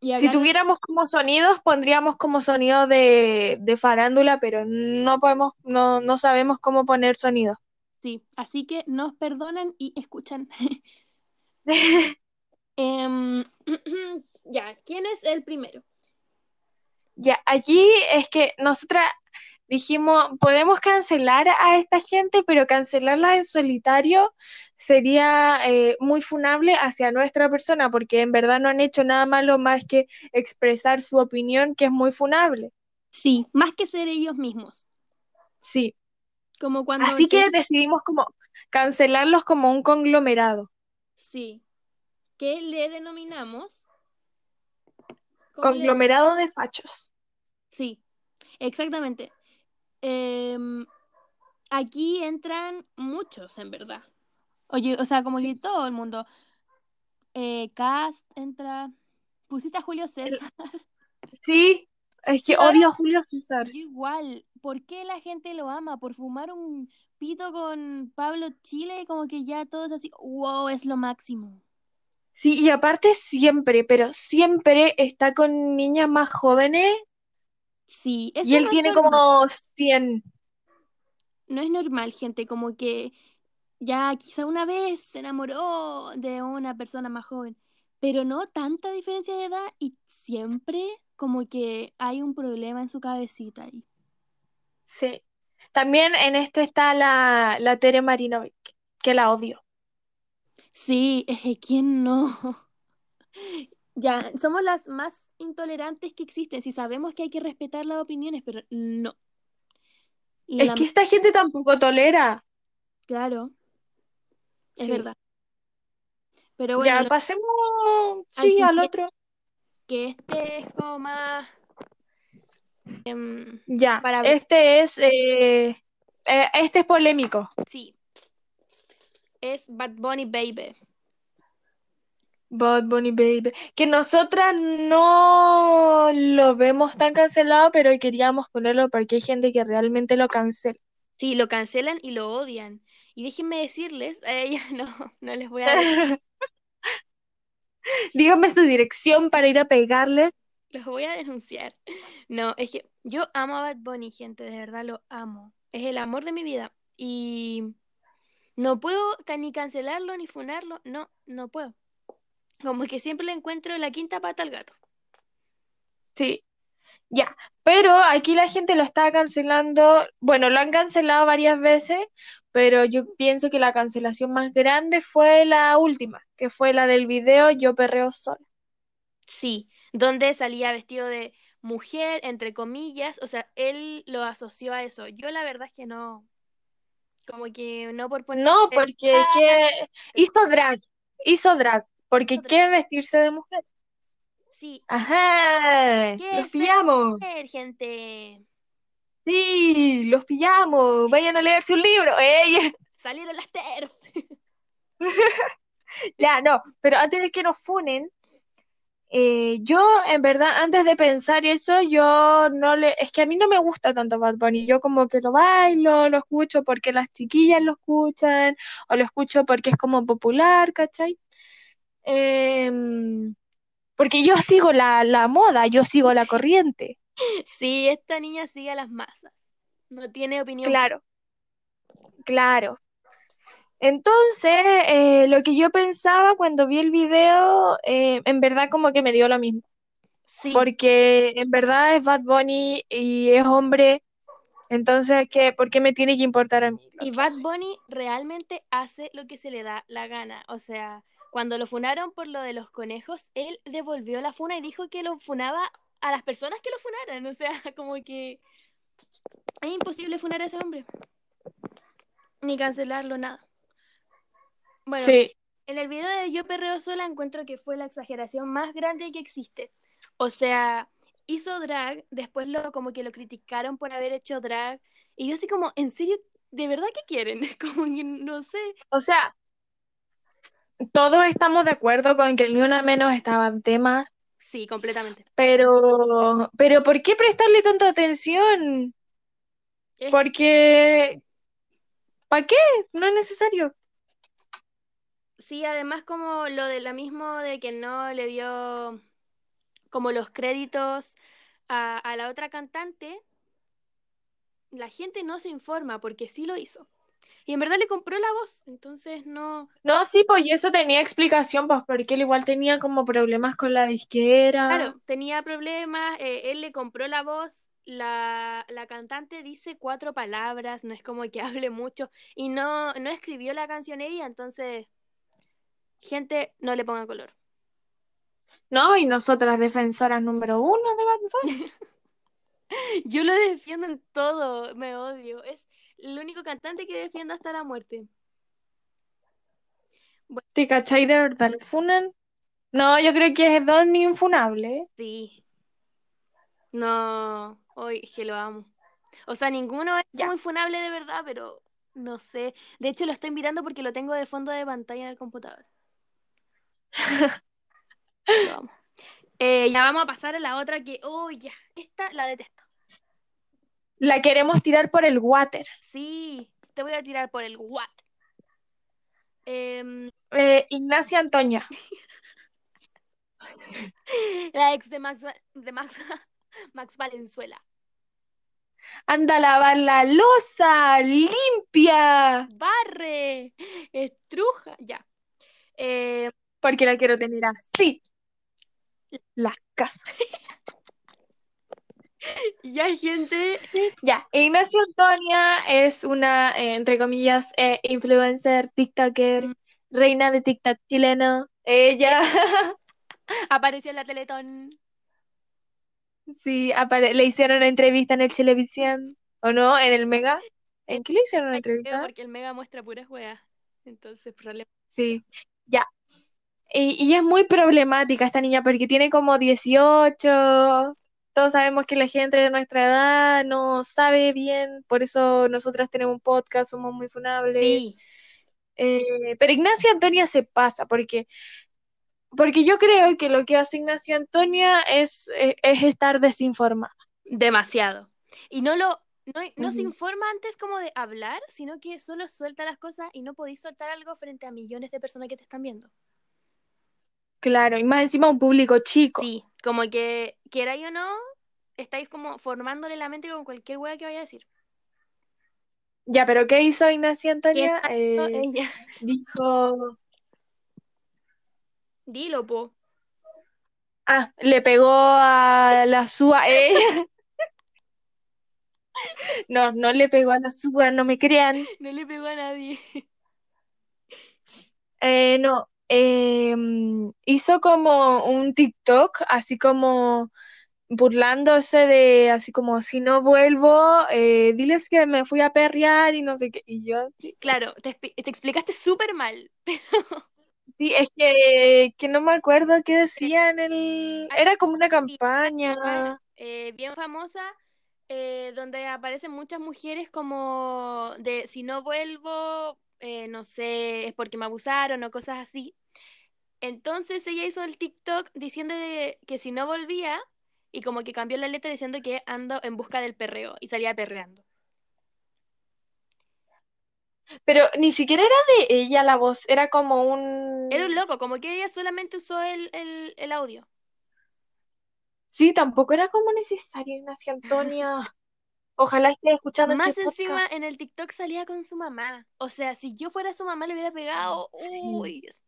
Y Si de- tuviéramos como sonidos, pondríamos como sonido de, de farándula, pero no podemos, no, no sabemos cómo poner sonido. Sí, así que nos perdonan y escuchan. Em, ya, ¿quién es el primero? Ya, aquí es que nosotras dijimos, podemos cancelar a esta gente, pero cancelarla en solitario sería eh, muy funable hacia nuestra persona, porque en verdad no han hecho nada malo más que expresar su opinión, que es muy funable. Sí, más que ser ellos mismos. Sí. Como cuando Así que decidimos como cancelarlos como un conglomerado, Sí, que le denominamos... ¿cómo le- conglomerado de fachos. Sí, Exactamente. Em, aquí entran muchos, en verdad. Oye, o sea, como Sí. que todo el mundo. Eh, Cast entra. Pusiste a Julio César. Sí, es que ¿Sabes? odio a Julio César. Yo igual. ¿Por qué la gente lo ama? ¿Por fumar un pito con Pablo Chile? Como que ya todo es así. Wow, es lo máximo. Sí, y aparte siempre, pero siempre está con niñas más jóvenes Sí, eso y él no tiene normal. como 100. No es normal, gente. Como que ya quizá una vez se enamoró de una persona más joven. Pero no tanta diferencia de edad y siempre como que hay un problema en su cabecita ahí. Sí. También en este está la, la Tere Marinovich, que la odio. Sí, es que quién no. Ya, somos las más intolerantes que existen. Si sabemos que hay que respetar las opiniones, pero no. Es que esta gente tampoco tolera. Claro, es Sí. verdad. Pero bueno, Ya, lo- pasemos, sí, al otro. que este es como más em, Ya, para este es, eh, eh, este es polémico. Sí, es Bad Bunny Baby. Bad Bunny Baby. Que nosotras no lo vemos tan cancelado, pero queríamos ponerlo porque hay gente que realmente lo cancela. Sí, lo cancelan y lo odian. Y déjenme decirles, a ella no, no les voy a decir, Dígame su dirección para ir a pegarle. los voy a denunciar. No, es que yo amo a Bad Bunny, gente, de verdad lo amo. Es el amor de mi vida. Y no puedo ni cancelarlo ni funarlo. No, no puedo. Como que siempre le encuentro la quinta pata al gato. Sí, ya. Pero aquí la gente lo está cancelando. Bueno, lo han cancelado varias veces, pero yo pienso que la cancelación más grande fue la última, que fue la del video Yo perreo sola. Sí, donde salía vestido de mujer, entre comillas. O sea, él lo asoció a eso. Yo la verdad es que no. Como que no por poner. No, porque es que hizo drag, hizo drag, porque Hizo drag. quiere vestirse de mujer. Sí, Ajá, ¿Qué los pillamos. ser, gente. Sí, los pillamos. Vayan a leerse un libro. ¡Ey! Salieron las TERF. Ya, no, pero antes de que nos funen, eh, yo en verdad, antes de pensar eso, yo no le, es que a mí no me gusta tanto Bad Bunny, yo como que lo bailo, lo escucho porque las chiquillas lo escuchan, o lo escucho porque es como popular, ¿cachai? Em, porque yo sigo la, la moda, yo sigo la corriente, Sí, esta niña sigue a las masas. No tiene opinión. claro, claro. Entonces, eh, lo que yo pensaba cuando vi el video, eh, en verdad como que me dio lo mismo. Sí, porque en verdad es Bad Bunny y es hombre, entonces, ¿qué, ¿por qué me tiene que importar a mí y Bad hace? Bunny realmente hace lo que se le da la gana. O sea, cuando lo funaron por lo de los conejos, él devolvió la funa y dijo que lo funaba a las personas que lo funaran. O sea, como que es imposible funar a ese hombre. Ni cancelarlo, nada. Bueno, Sí, En el video de Yo Perreo Sola encuentro que fue la exageración más grande que existe. O sea, hizo drag, después lo como que lo criticaron por haber hecho drag. Y yo así como, ¿en serio? ¿De verdad qué quieren? Como que no sé. o sea, todos estamos de acuerdo con que el Ni Una Menos estaba de más, Sí, completamente. pero, pero ¿por qué prestarle tanta atención? Es- Porque, ¿para qué? No es necesario. sí, además como lo de la mismo de que no le dio como los créditos a, a la otra cantante, la gente no se informa porque sí lo hizo. Y en verdad le compró la voz, entonces no... No, sí, pues y eso tenía explicación, pues porque él igual tenía como problemas con la disquera. Claro, tenía problemas, eh, él le compró la voz, la, la cantante dice cuatro palabras, no es como que hable mucho, y no, no escribió la canción ella, entonces, gente, no le ponga color. No, y nosotras defensoras número uno de Bad Bunny. Yo lo defiendo en todo, me odio, es el único cantante que defiendo hasta la muerte. ¿Te cachai de verdad? ¿Lo funan? No, yo creo que es don infunable. Sí. No, Hoy es que lo amo. O sea, ninguno es Ya. muy funable de verdad, pero no sé. De hecho, lo estoy mirando porque lo tengo de fondo de pantalla en el computador. Amo. Eh, ya vamos a pasar a la otra que, oh, ya, esta la detesto. La queremos tirar por el water. Sí, te voy a tirar por el what. Em, Eh, Ignacia Antonia. la ex de Max, de Max, Max Valenzuela. Anda a lavar la losa, limpia. Barre, estruja, ya. Eh, Porque la quiero tener así. La casa. ya hay gente. Ya, Ignacia Antonia es una, eh, entre comillas, eh, influencer, TikToker, Mm. reina de TikTok chileno. Ella, Apareció en la Teletón. sí, apare- le hicieron una entrevista en el Chilevisión, ¿o no? En el Mega. ¿En qué le hicieron una entrevista? porque el Mega muestra puras weas. Entonces, problema. Sí, ya. Y, y es muy problemática esta niña porque tiene como 18. Todos sabemos que la gente de nuestra edad no sabe bien, por eso nosotras tenemos un podcast, somos muy funables. Sí, Eh, pero Ignacia Antonia se pasa porque, porque yo creo que lo que hace Ignacia Antonia es, es, es estar desinformada. demasiado. Y no lo. No, no se informa antes como de hablar, sino que solo suelta las cosas y no podéis soltar algo frente a millones de personas que te están viendo. Claro, y más encima un público chico. Sí, como que queráis o no, estáis como formándole la mente con cualquier wea que vaya a decir. Ya, pero ¿qué hizo Ignacia ¿Qué Antonia? Eh, ella? dijo, Dilo, po. ah, le pegó a la SUA. ella. No, no le pegó a la SUA, no me crean. No le pegó a nadie. Eh, no, eh, hizo como un TikTok, así como burlándose de, así como, si no vuelvo, eh, diles que me fui a perrear y no sé qué. Y yo, sí, Claro, te, expli- te explicaste súper mal. sí, es que, que no me acuerdo qué decía en el... Era como una campaña. eh, bien famosa, eh, donde aparecen muchas mujeres como de si no vuelvo, eh, no sé, es porque me abusaron o cosas así. Entonces ella hizo el TikTok diciendo de- que si no volvía, y como que cambió la letra diciendo que ando en busca del perreo, y salía perreando. Pero ni siquiera era de ella la voz, era como un... Era un loco, como que ella solamente usó el, el, el audio. Sí, tampoco era como necesario, Ignacia Antonia. Ojalá esté escuchando Más este encima podcast. en el TikTok salía con su mamá. O sea, si yo fuera su mamá le hubiera pegado. Sí. Uy, Dios.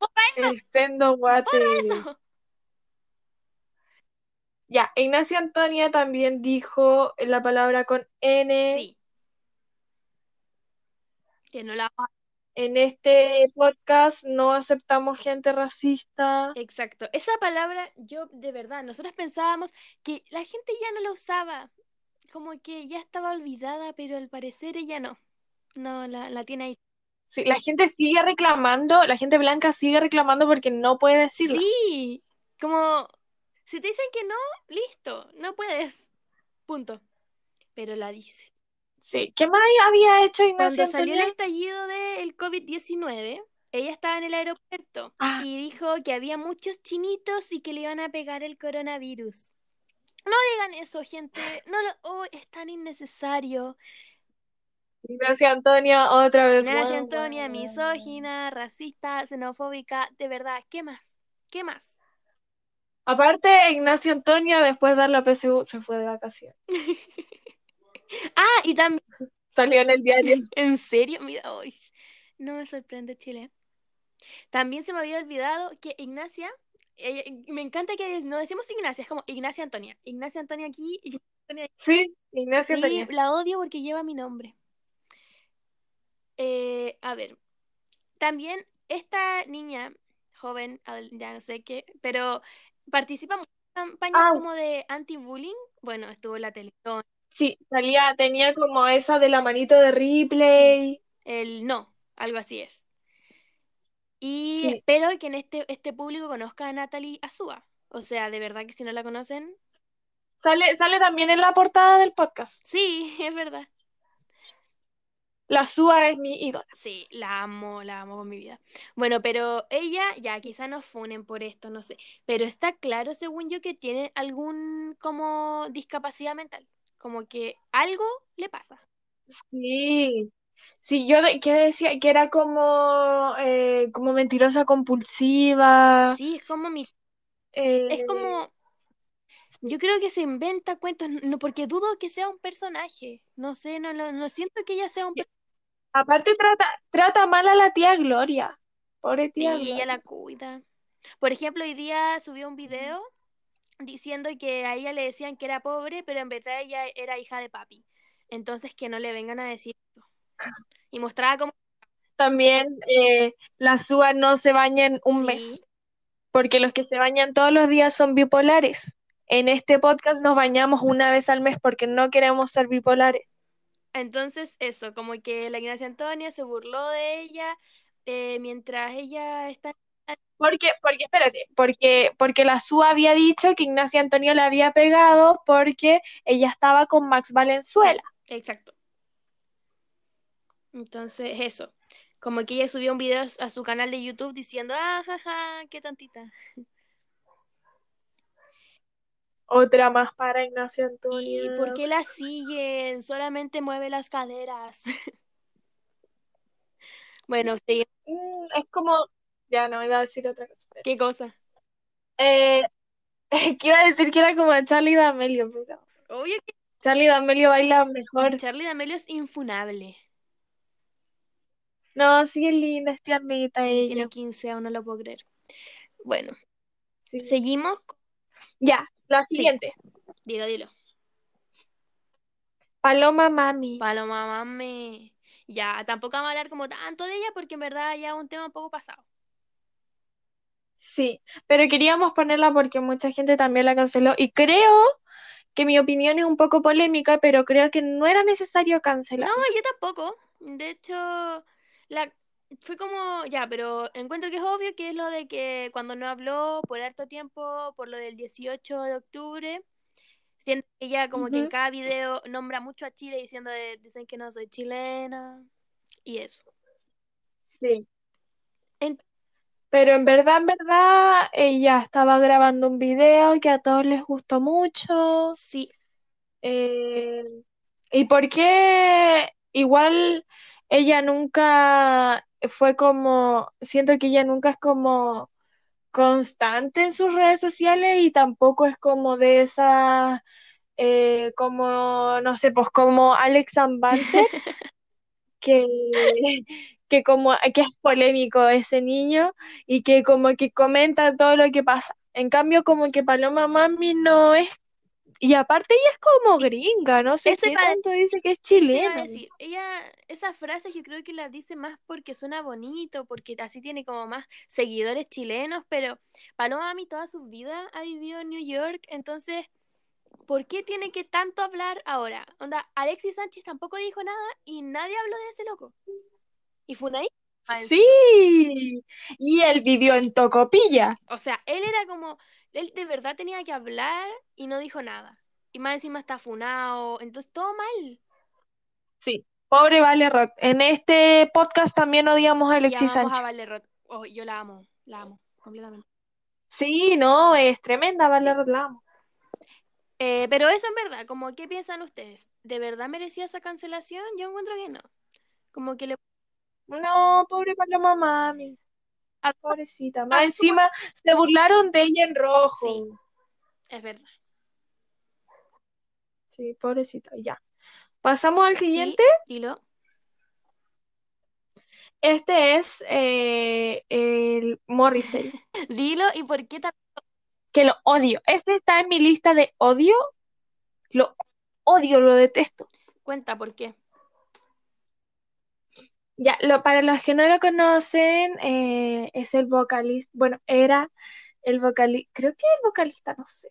¡Borra eso! El sendo guate. eso! Ya, Ignacia Antonia también dijo la palabra con N. Sí. Que no la En este podcast no aceptamos gente racista. Exacto. Esa palabra, yo de verdad, nosotros pensábamos que la gente ya no la usaba. Como que ya estaba olvidada, pero al parecer ella no. No, la, la tiene ahí. Sí, la gente sigue reclamando, la gente blanca sigue reclamando porque no puede decirla. Sí. Como, si te dicen que no, listo, no puedes. Punto. Pero la dice. Sí. ¿Qué más había hecho Ignacia Cuando salió el estallido del COVID-19, ella estaba en el aeropuerto Ah. y dijo que había muchos chinitos y que le iban a pegar el coronavirus. No digan eso, gente. No lo, oh, es tan innecesario. Ignacia Antonia otra vez. Ignacia Antonia, misógina, racista, xenofóbica, de verdad, ¿qué más? ¿Qué más? Aparte, Ignacia Antonia después de dar la PSU se fue de vacaciones. Ah, y también, Salió en el diario. ¿en serio? Mira, ay, no me sorprende Chile. También se me había olvidado que Ignacia, me encanta que no decimos Ignacia, es como Ignacia Antonia. Ignacia Antonia aquí, Ignacia Antonia Sí, Ignacia Antonia. la odio porque lleva mi nombre. Eh, a ver, también esta niña joven, ya no sé qué, pero participa en campañas Ah. como de anti-bullying. Bueno, estuvo en la televisión, Sí, salía, tenía como esa de la manito de Ripley. el no, algo así es. Y Sí. espero que en este, este público conozca a Natalie Azúa. O sea, de verdad que si no la conocen, Sale, sale también en la portada del podcast. Sí, es verdad. La Sua es mi ídola. Sí, la amo, la amo con mi vida. Bueno, pero ella, ya, quizá nos funen por esto, no sé. Pero está claro, según yo, que tiene algún como discapacidad mental. Como que algo le pasa. Sí. Sí, yo de- que decía que era como, eh, como mentirosa compulsiva. Sí, es como mi. eh, Es como. Yo creo que se inventa cuentos, no, porque dudo que sea un personaje. No sé, no, no, no siento que ella sea un personaje. aparte trata, trata mal a la tía Gloria. Pobre Sí, tía ella Gloria. la cuida. Por ejemplo, hoy día subió un video diciendo que a ella le decían que era pobre, pero en verdad ella era hija de papi. Entonces que no le vengan a decir eso. Y mostraba como También eh, la Sua no se baña en un Sí. mes, porque los que se bañan todos los días son bipolares. En este podcast nos bañamos una vez al mes porque no queremos ser bipolares. Entonces, eso, como que la Ignacia Antonia se burló de ella eh, mientras ella está. Porque, porque, espérate, porque, porque la SUA había dicho que Ignacia Antonio le había pegado porque ella estaba con Max Valenzuela. Sí, exacto. Entonces, eso. Como que ella subió un video a su canal de YouTube diciendo, ah, jaja, qué tantita. Otra más para Ignacia ¿Y Antonio. por qué la siguen? Solamente mueve las caderas. bueno, sí, Mm, es como, ya no iba a decir otra cosa. pero- ¿qué cosa? Eh, que iba a decir que era como Charlie D'Amelio, pero Obvio que Charlie D'Amelio baila y mejor. Charlie D'Amelio es infunable. No, sí es linda, es tiernita ella. tiene 15 aún no lo puedo creer. Bueno, Sí. seguimos. Ya, la siguiente. Dilo, dilo. Paloma Mami. Paloma mame. Ya, tampoco vamos a hablar como tanto de ella porque en verdad ya es un tema un poco pasado. Sí, pero queríamos ponerla porque mucha gente también la canceló y creo que mi opinión es un poco polémica, pero creo que no era necesario cancelar. No, yo tampoco. De hecho, la fue como, ya, pero encuentro que es obvio que es lo de que cuando no habló por harto tiempo, por lo del 18 de octubre, siento que ella como que en cada video nombra mucho a Chile diciendo de- dicen que no soy chilena y eso. Sí. En- Pero en verdad, en verdad, ella estaba grabando un video que a todos les gustó mucho. sí, Eh, ¿y por qué igual ella nunca fue como, siento que ella nunca es como constante en sus redes sociales y tampoco es como de esas, eh, como, no sé, pues como Alex Ambante, que, que como que es polémico ese niño y que como que comenta todo lo que pasa. En cambio, como que Paloma Mami no es, y aparte ella es como gringa, no sé Eso qué tanto dice que es chilena. decir, ella, esas frases yo creo que las dice más porque suena bonito, porque así tiene como más seguidores chilenos, pero Paloma Mami toda su vida ha vivido en New York, entonces, ¿por qué tiene que tanto hablar ahora? Onda, Alexis Sánchez tampoco dijo nada y nadie habló de ese loco. Y encima. Sí, y él vivió en Tocopilla. O sea, él era como, él de verdad tenía que hablar y no dijo nada. Y más encima está funado, entonces todo mal. Sí, pobre Vale Roth. En este podcast también odiamos a Alexis a Sánchez. Vale Roth. Oh, yo la amo, la amo, completamente. Sí, no, es tremenda Vale. Roth, la amo. Eh, pero eso en verdad, como, ¿qué piensan ustedes? ¿De verdad merecía esa cancelación? Yo encuentro que no. Como que le... No, pobre Paloma Mami, a- pobrecita. Ah, Más encima se burlaron de ella en rojo. Sí. Es verdad. Sí, pobrecita, ya. Pasamos al Sí, siguiente. dilo. Este es eh, el Morrissey, Dilo y por qué tan... que lo odio. Este está en mi lista de odio. Lo odio, lo detesto. Cuenta por qué. Ya, lo, para los que no lo conocen, eh, es el vocalista, bueno, era el vocalista, creo que el vocalista, no sé,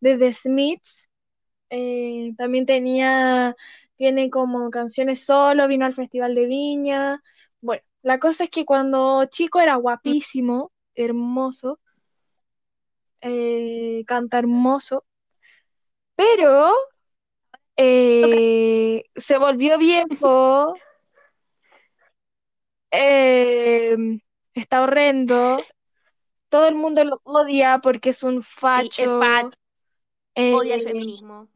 de The Smiths. Eh, también tenía, tiene como canciones solo, vino al Festival de Viña. Bueno, la cosa es que cuando chico era guapísimo, hermoso, eh, canta hermoso, Pero eh, se volvió viejo, eh, está horrendo, todo el mundo lo odia porque es un es facho, eh, odia el feminismo.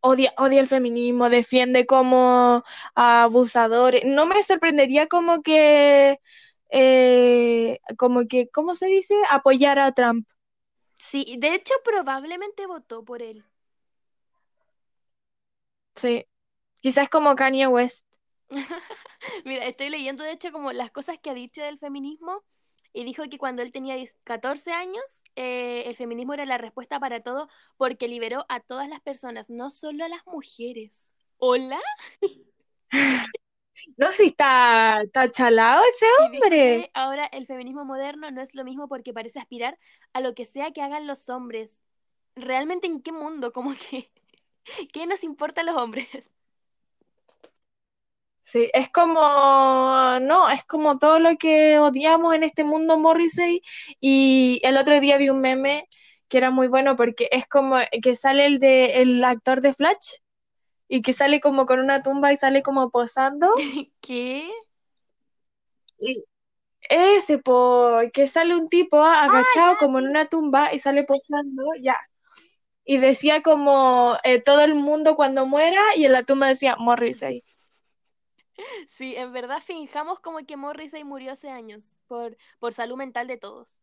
odia, odia el feminismo, defiende como abusadores. No me sorprendería como que, eh, como que, ¿cómo se dice? Apoyar a Trump. Sí, de hecho probablemente votó por él. Sí, quizás como Kanye West. Mira, estoy leyendo de hecho como las cosas que ha dicho del feminismo y dijo que cuando él tenía 10 14 años eh, el feminismo era la respuesta para todo porque liberó a todas las personas, no solo a las mujeres. ¿Hola? No sé si está, está chalado ese hombre. ahora el feminismo moderno no es lo mismo porque parece aspirar a lo que sea que hagan los hombres. ¿Realmente en qué mundo? Como que, ¿qué nos importa a los hombres? Sí, es como, no, es como todo lo que odiamos en este mundo Morrissey. Y el otro día vi un meme que era muy bueno porque es como que sale el de el actor de Flash y que sale como con una tumba y sale como posando. ¿Qué? Y ese, po, que sale un tipo agachado ya, como en una tumba y sale posando, ya. Y decía como eh, todo el mundo cuando muera y en la tumba decía Morrissey. Sí, en verdad finjamos como que Morrissey murió hace años por, por salud mental de todos.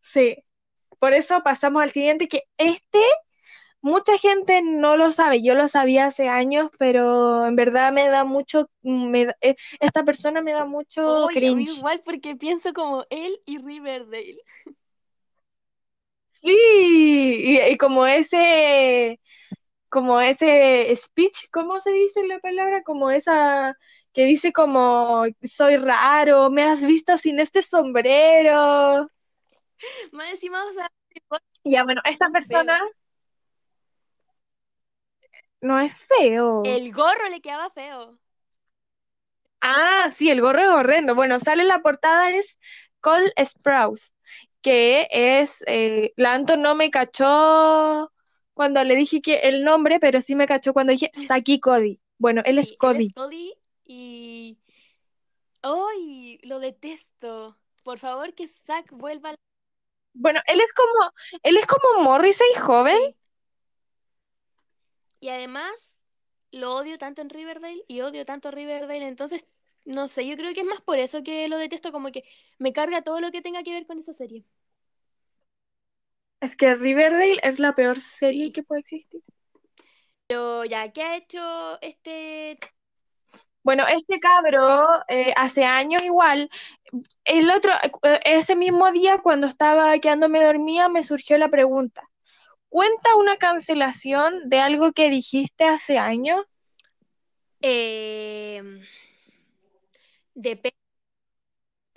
Sí. Por eso pasamos al siguiente, que este mucha gente no lo sabe. Yo lo sabía hace años, pero en verdad me da mucho, me da- eh, esta persona me da mucho a mí cringe. igual porque pienso como él y Riverdale. Sí, y, y como ese, como ese speech, ¿cómo se dice la palabra? Como esa que dice como soy raro, me has visto sin este sombrero. Más encima, o sea, Ya, bueno, esta feo. persona no es feo. El gorro le quedaba feo. Ah, sí, el gorro es horrendo. Bueno, sale la portada es Cole Sprouse, que es, eh, la Anto no me cachó cuando le dije que el nombre, pero sí me cachó cuando dije Saki Cody. Bueno, él es Sí, él Cody. es Cody y... ¡Ay! Lo detesto. Por favor, que Zack vuelva. Bueno, él es como, él es como Morrissey joven. Sí. Y además, lo odio tanto en Riverdale y odio tanto a Riverdale, entonces, no sé, yo creo que es más por eso que lo detesto, como que me carga todo lo que tenga que ver con esa serie. Es que Riverdale es la peor serie Sí. que puede existir. Pero ya, ¿qué ha hecho este... Bueno, este cabro eh, hace años igual, el otro, eh, ese mismo día cuando estaba quedándome dormida me surgió la pregunta, ¿cuenta una cancelación de algo que dijiste hace años? Eh, de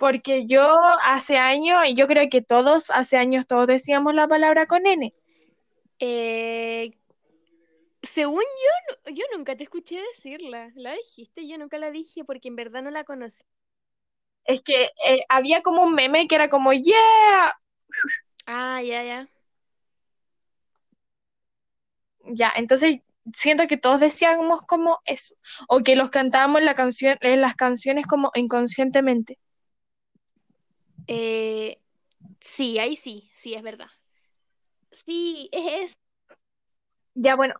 Porque yo hace años, y yo creo que todos, hace años todos decíamos la palabra con N. Eh, según yo, yo nunca te escuché decirla. ¿La dijiste? Yo nunca la dije porque en verdad no la conocí. Es que eh, había como un meme que era como, yeah, Ah, ya, ya. ya, entonces siento que todos decíamos como eso, o que los cantábamos en la canción, en las canciones como inconscientemente. Eh, sí, ahí sí, sí, es verdad. Sí, es, Ya, bueno.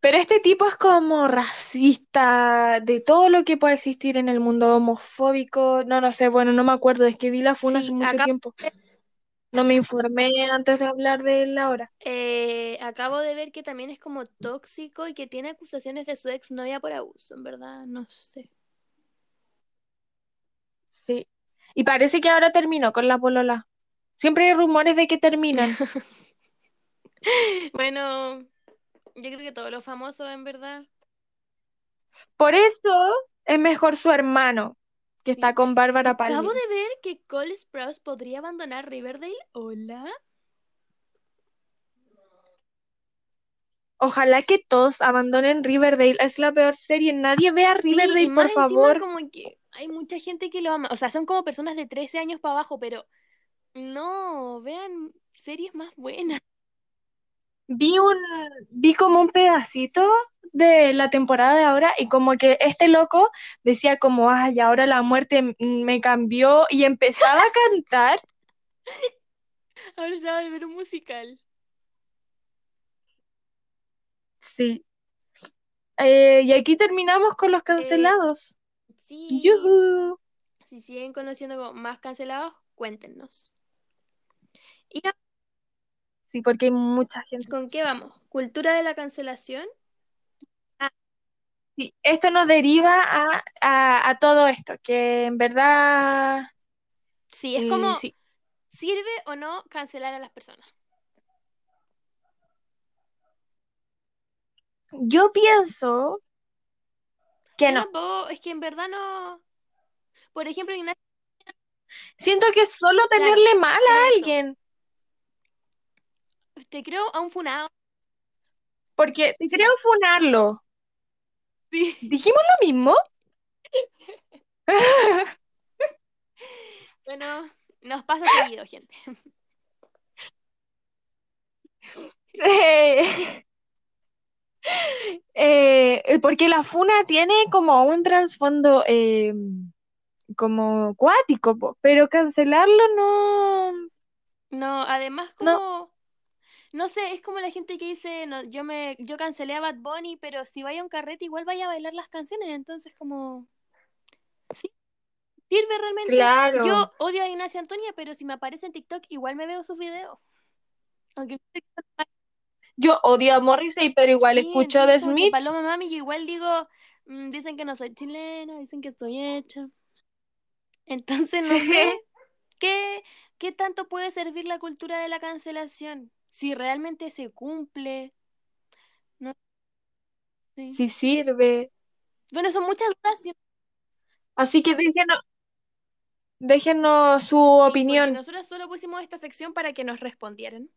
Pero este tipo es como racista, de todo lo que puede existir en el mundo homofóbico. No, no sé, bueno, no me acuerdo, es que vi la funa hace mucho tiempo. No me informé antes de hablar de él ahora. eh, acabo de ver que también es como tóxico y que tiene acusaciones de su exnovia por abuso, en verdad, no sé. Sí. Y parece que ahora terminó con la polola. Siempre hay rumores de que terminan. Bueno, yo creo que todos los famosos, en verdad. Por eso es mejor su hermano, que está con Bárbara Acabo Palmer. de ver que Cole Sprouse podría abandonar Riverdale. Hola. Ojalá que todos abandonen Riverdale. Es la peor serie. Nadie vea Riverdale, por favor. como que hay mucha gente que lo ama. O sea, son como personas de 13 años para abajo, pero No, vean series más buenas. Vi un, vi como un pedacito de la temporada de ahora y como que este loco decía como, ay, ahora la muerte me cambió y empezaba a cantar. Ahora se va a volver un musical. Sí. Eh, y aquí terminamos con los cancelados. Sí. Si siguen conociendo más cancelados, cuéntenos. ¿Y Sí, porque hay mucha gente. con qué vamos? ¿Cultura de la cancelación? Sí, esto nos deriva a, a, a todo esto, que en verdad, Sí, es eh, como, sí. ¿sirve o no cancelar a las personas? Yo pienso que no. tampoco, es que en verdad no. Por ejemplo, Ignacio, Siento que solo Claro, tenerle mal a eso. alguien, te creo a un funado. porque te creo funarlo. Sí. ¿Dijimos lo mismo? Bueno, nos pasa seguido, gente. Eh, eh, porque la funa tiene como un trasfondo eh, como cuático, po, pero cancelarlo no, No, además no, como, no sé, es como la gente que dice, no, yo me, yo cancelé a Bad Bunny, pero si vaya a un carrete igual vaya a bailar las canciones, entonces como, sí, sirve realmente. claro. Yo odio a Ignacia Antonia, pero si me aparece en TikTok igual me veo sus videos. Aunque Yo odio a Morrissey, pero igual sí, escucho que Smiths. Paloma Mami, yo igual digo, mm, dicen que no soy chilena, dicen que estoy hecha. Entonces no sé qué, qué tanto puede servir la cultura de la cancelación. Si realmente se cumple. No. Si sirve. Bueno, son muchas sí, Así que déjenos, déjenos su opinión. nosotros solo pusimos esta sección para que nos respondieran.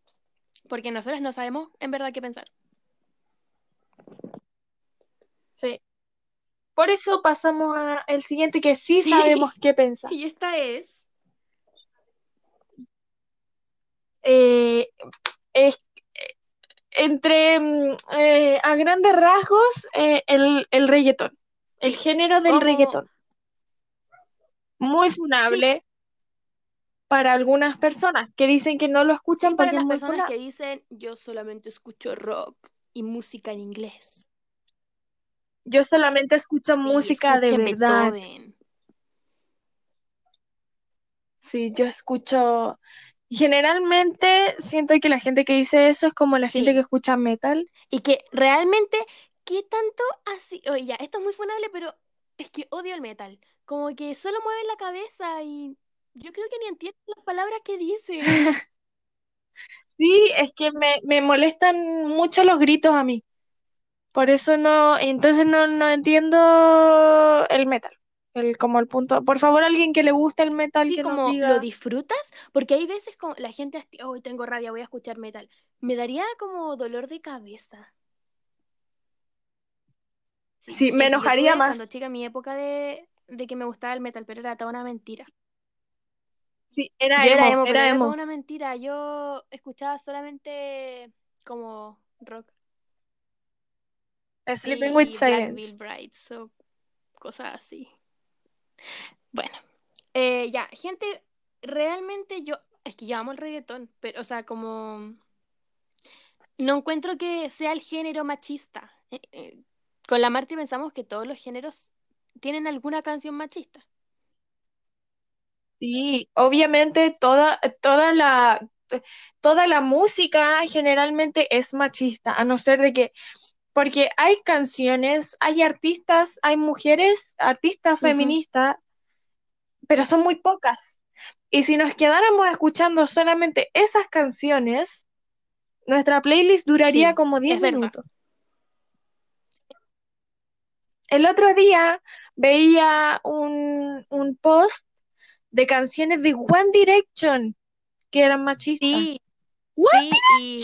Porque nosotras no sabemos en verdad qué pensar. Sí. Por eso pasamos al siguiente que sí, Sí. sabemos qué pensar. Y esta es. Eh, es- eh, entre mm, eh, a grandes rasgos eh, el, el reggaetón, el género del Como- reggaetón. Muy funable para algunas personas que dicen que no lo escuchan Sí, para las personas que dicen yo solamente escucho rock y música en inglés. Yo solamente escucho Sí, música de verdad. Beethoven. Sí, yo escucho. Generalmente siento que la gente que dice eso es como la gente que escucha metal. Y que realmente, ¿qué tanto así? Oye, ya, esto es muy funable, pero es que odio el metal. Como que solo mueven la cabeza y yo creo que ni entiendo las palabras que dicen. Sí, es que me, me molestan mucho los gritos a mí. Por eso no, entonces no, no entiendo el metal. El, como el punto. Por favor, alguien que le guste el metal Sí, que nos como lo disfrutas, porque hay veces como la gente, hoy tengo rabia, voy a escuchar metal. Me daría como dolor de cabeza. Sí, Sí, me enojaría más. cuando chica mi época de, de que me gustaba el metal, pero era toda una mentira. Sí, era era emo, pero era era emo. una mentira. Yo escuchaba solamente como rock. Sleeping with Silence. Brides o cosas así. Bueno, eh, ya, gente, realmente yo, es que yo amo el reggaetón, pero, o sea, como no encuentro que sea el género machista. Eh, eh, con la Marti pensamos que todos los géneros tienen alguna canción machista. Sí, obviamente toda, toda la, toda la música generalmente es machista, a no ser de que, porque hay canciones, hay artistas, hay mujeres, artistas feministas, pero son muy pocas. Y si nos quedáramos escuchando solamente esas canciones, nuestra playlist duraría Sí, como 10 es verdad. minutos. El otro día veía un, un post de canciones de One Direction que eran machistas. Sí, One sí,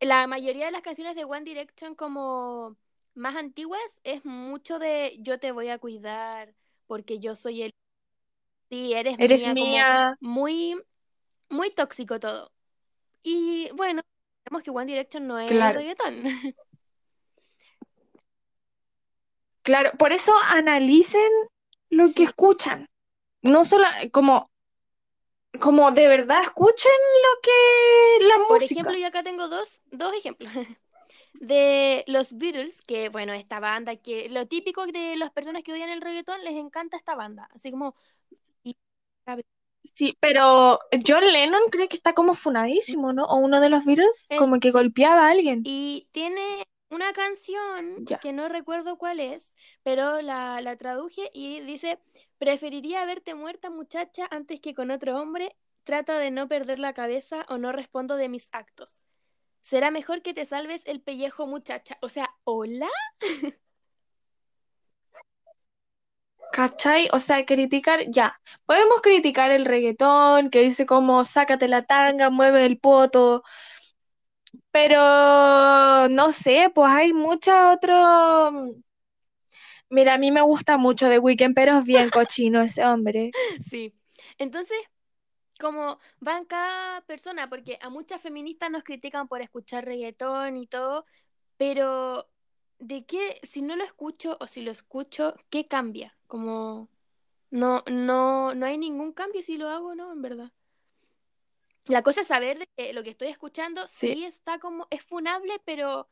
y la mayoría de las canciones de One Direction como más antiguas es mucho de yo te voy a cuidar porque yo soy el... Sí, eres Eres mía, como muy muy tóxico todo. Y bueno, vemos que One Direction no es Claro. reggaetón. Claro, por eso analicen lo Sí. que escuchan. No solo como, como de verdad escuchen lo que la Por música. ejemplo, yo acá tengo dos, dos ejemplos. De los Beatles, que bueno, esta banda que lo típico de las personas que odian el reggaetón les encanta esta banda. Así como Sí, pero John Lennon cree que está como funadísimo, ¿no? O uno de los Beatles, Eh, como que golpeaba a alguien. Y tiene una canción Ya. que no recuerdo cuál es, pero la, la traduje y dice, preferiría verte muerta muchacha antes que con otro hombre, trata de no perder la cabeza o no respondo de mis actos. Será mejor que te salves el pellejo muchacha. O sea, ¿hola? ¿Cachai? O sea, criticar, ya. Podemos criticar el reggaetón, que dice como sácate la tanga, mueve el poto. Pero no sé, pues hay muchos otros. Mira, a mí me gusta mucho The Weeknd, pero es bien cochino ese hombre. Sí. Entonces, como van cada persona, porque a muchas feministas nos critican por escuchar reggaetón y todo, pero ¿de qué, si no lo escucho o si lo escucho, qué cambia? Como no, no, no hay ningún cambio si lo hago, ¿no? En verdad. La cosa es saber de que lo que estoy escuchando Sí. sí está como, es funable, pero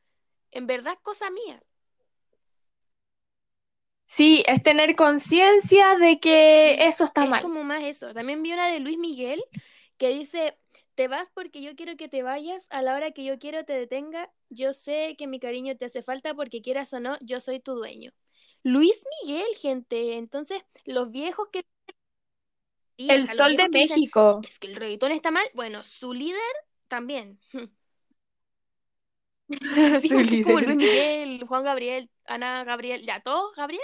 en verdad es cosa mía. Sí, es tener conciencia de que Sí, eso está es mal. como más eso. También vi una de Luis Miguel que dice, te vas porque yo quiero que te vayas, a la hora que yo quiero te detenga, yo sé que mi cariño te hace falta porque quieras o no, yo soy tu dueño. Luis Miguel, gente. Entonces, los viejos que... Sí, El Sol de dicen, México. es que el reggaetón está mal, bueno, su líder también. Sí, Su como líder. Luis Miguel, Juan Gabriel, Ana Gabriel, ya todo, Gabriel,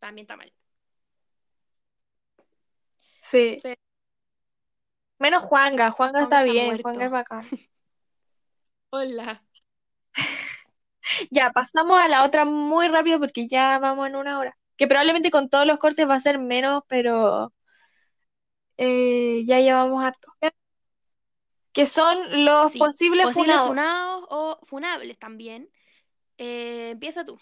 también está mal. Sí. Menos Juanga, Juanga Juanga está está bien, Juanga es muerto. bacán. Hola. Ya, pasamos a la otra muy rápido porque ya vamos en una hora. Que probablemente con todos los cortes va a ser menos, pero eh, ya llevamos harto. Que son los Sí, posibles posibles funados. funados o funables también. Eh, empieza tú.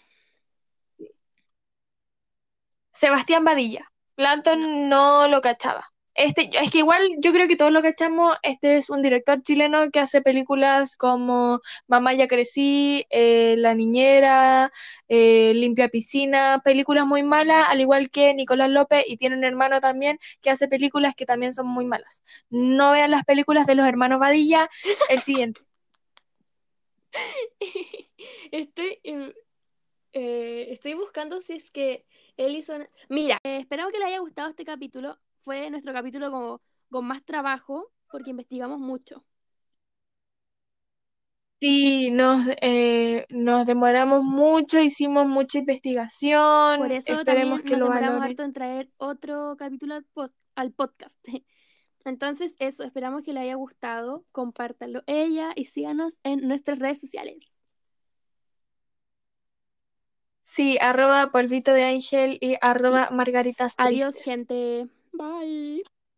Sebastián Badilla. Planton no lo cachaba. Este, es que igual yo creo que todos lo cachamos. Este es un director chileno que hace películas como Mamá ya crecí, eh, La niñera, eh, Limpia piscina, películas muy malas, al igual que Nicolás López y tiene un hermano también que hace películas que también son muy malas. No vean las películas de los hermanos Badilla. El siguiente. Estoy, eh, estoy buscando si es que él hizo... una- Mira, eh, esperamos que le haya gustado este capítulo. Fue nuestro capítulo como, con más trabajo porque investigamos mucho. Sí, nos, eh, nos demoramos mucho, hicimos mucha investigación. Por eso Esperemos también que nos lo demoramos harto en traer otro capítulo al, pod- al podcast. Entonces, eso, esperamos que le haya gustado. Compártanlo ella y síganos en nuestras redes sociales. Sí, arroba polvito de ángel y arroba margaritas Adiós, gente. Bye.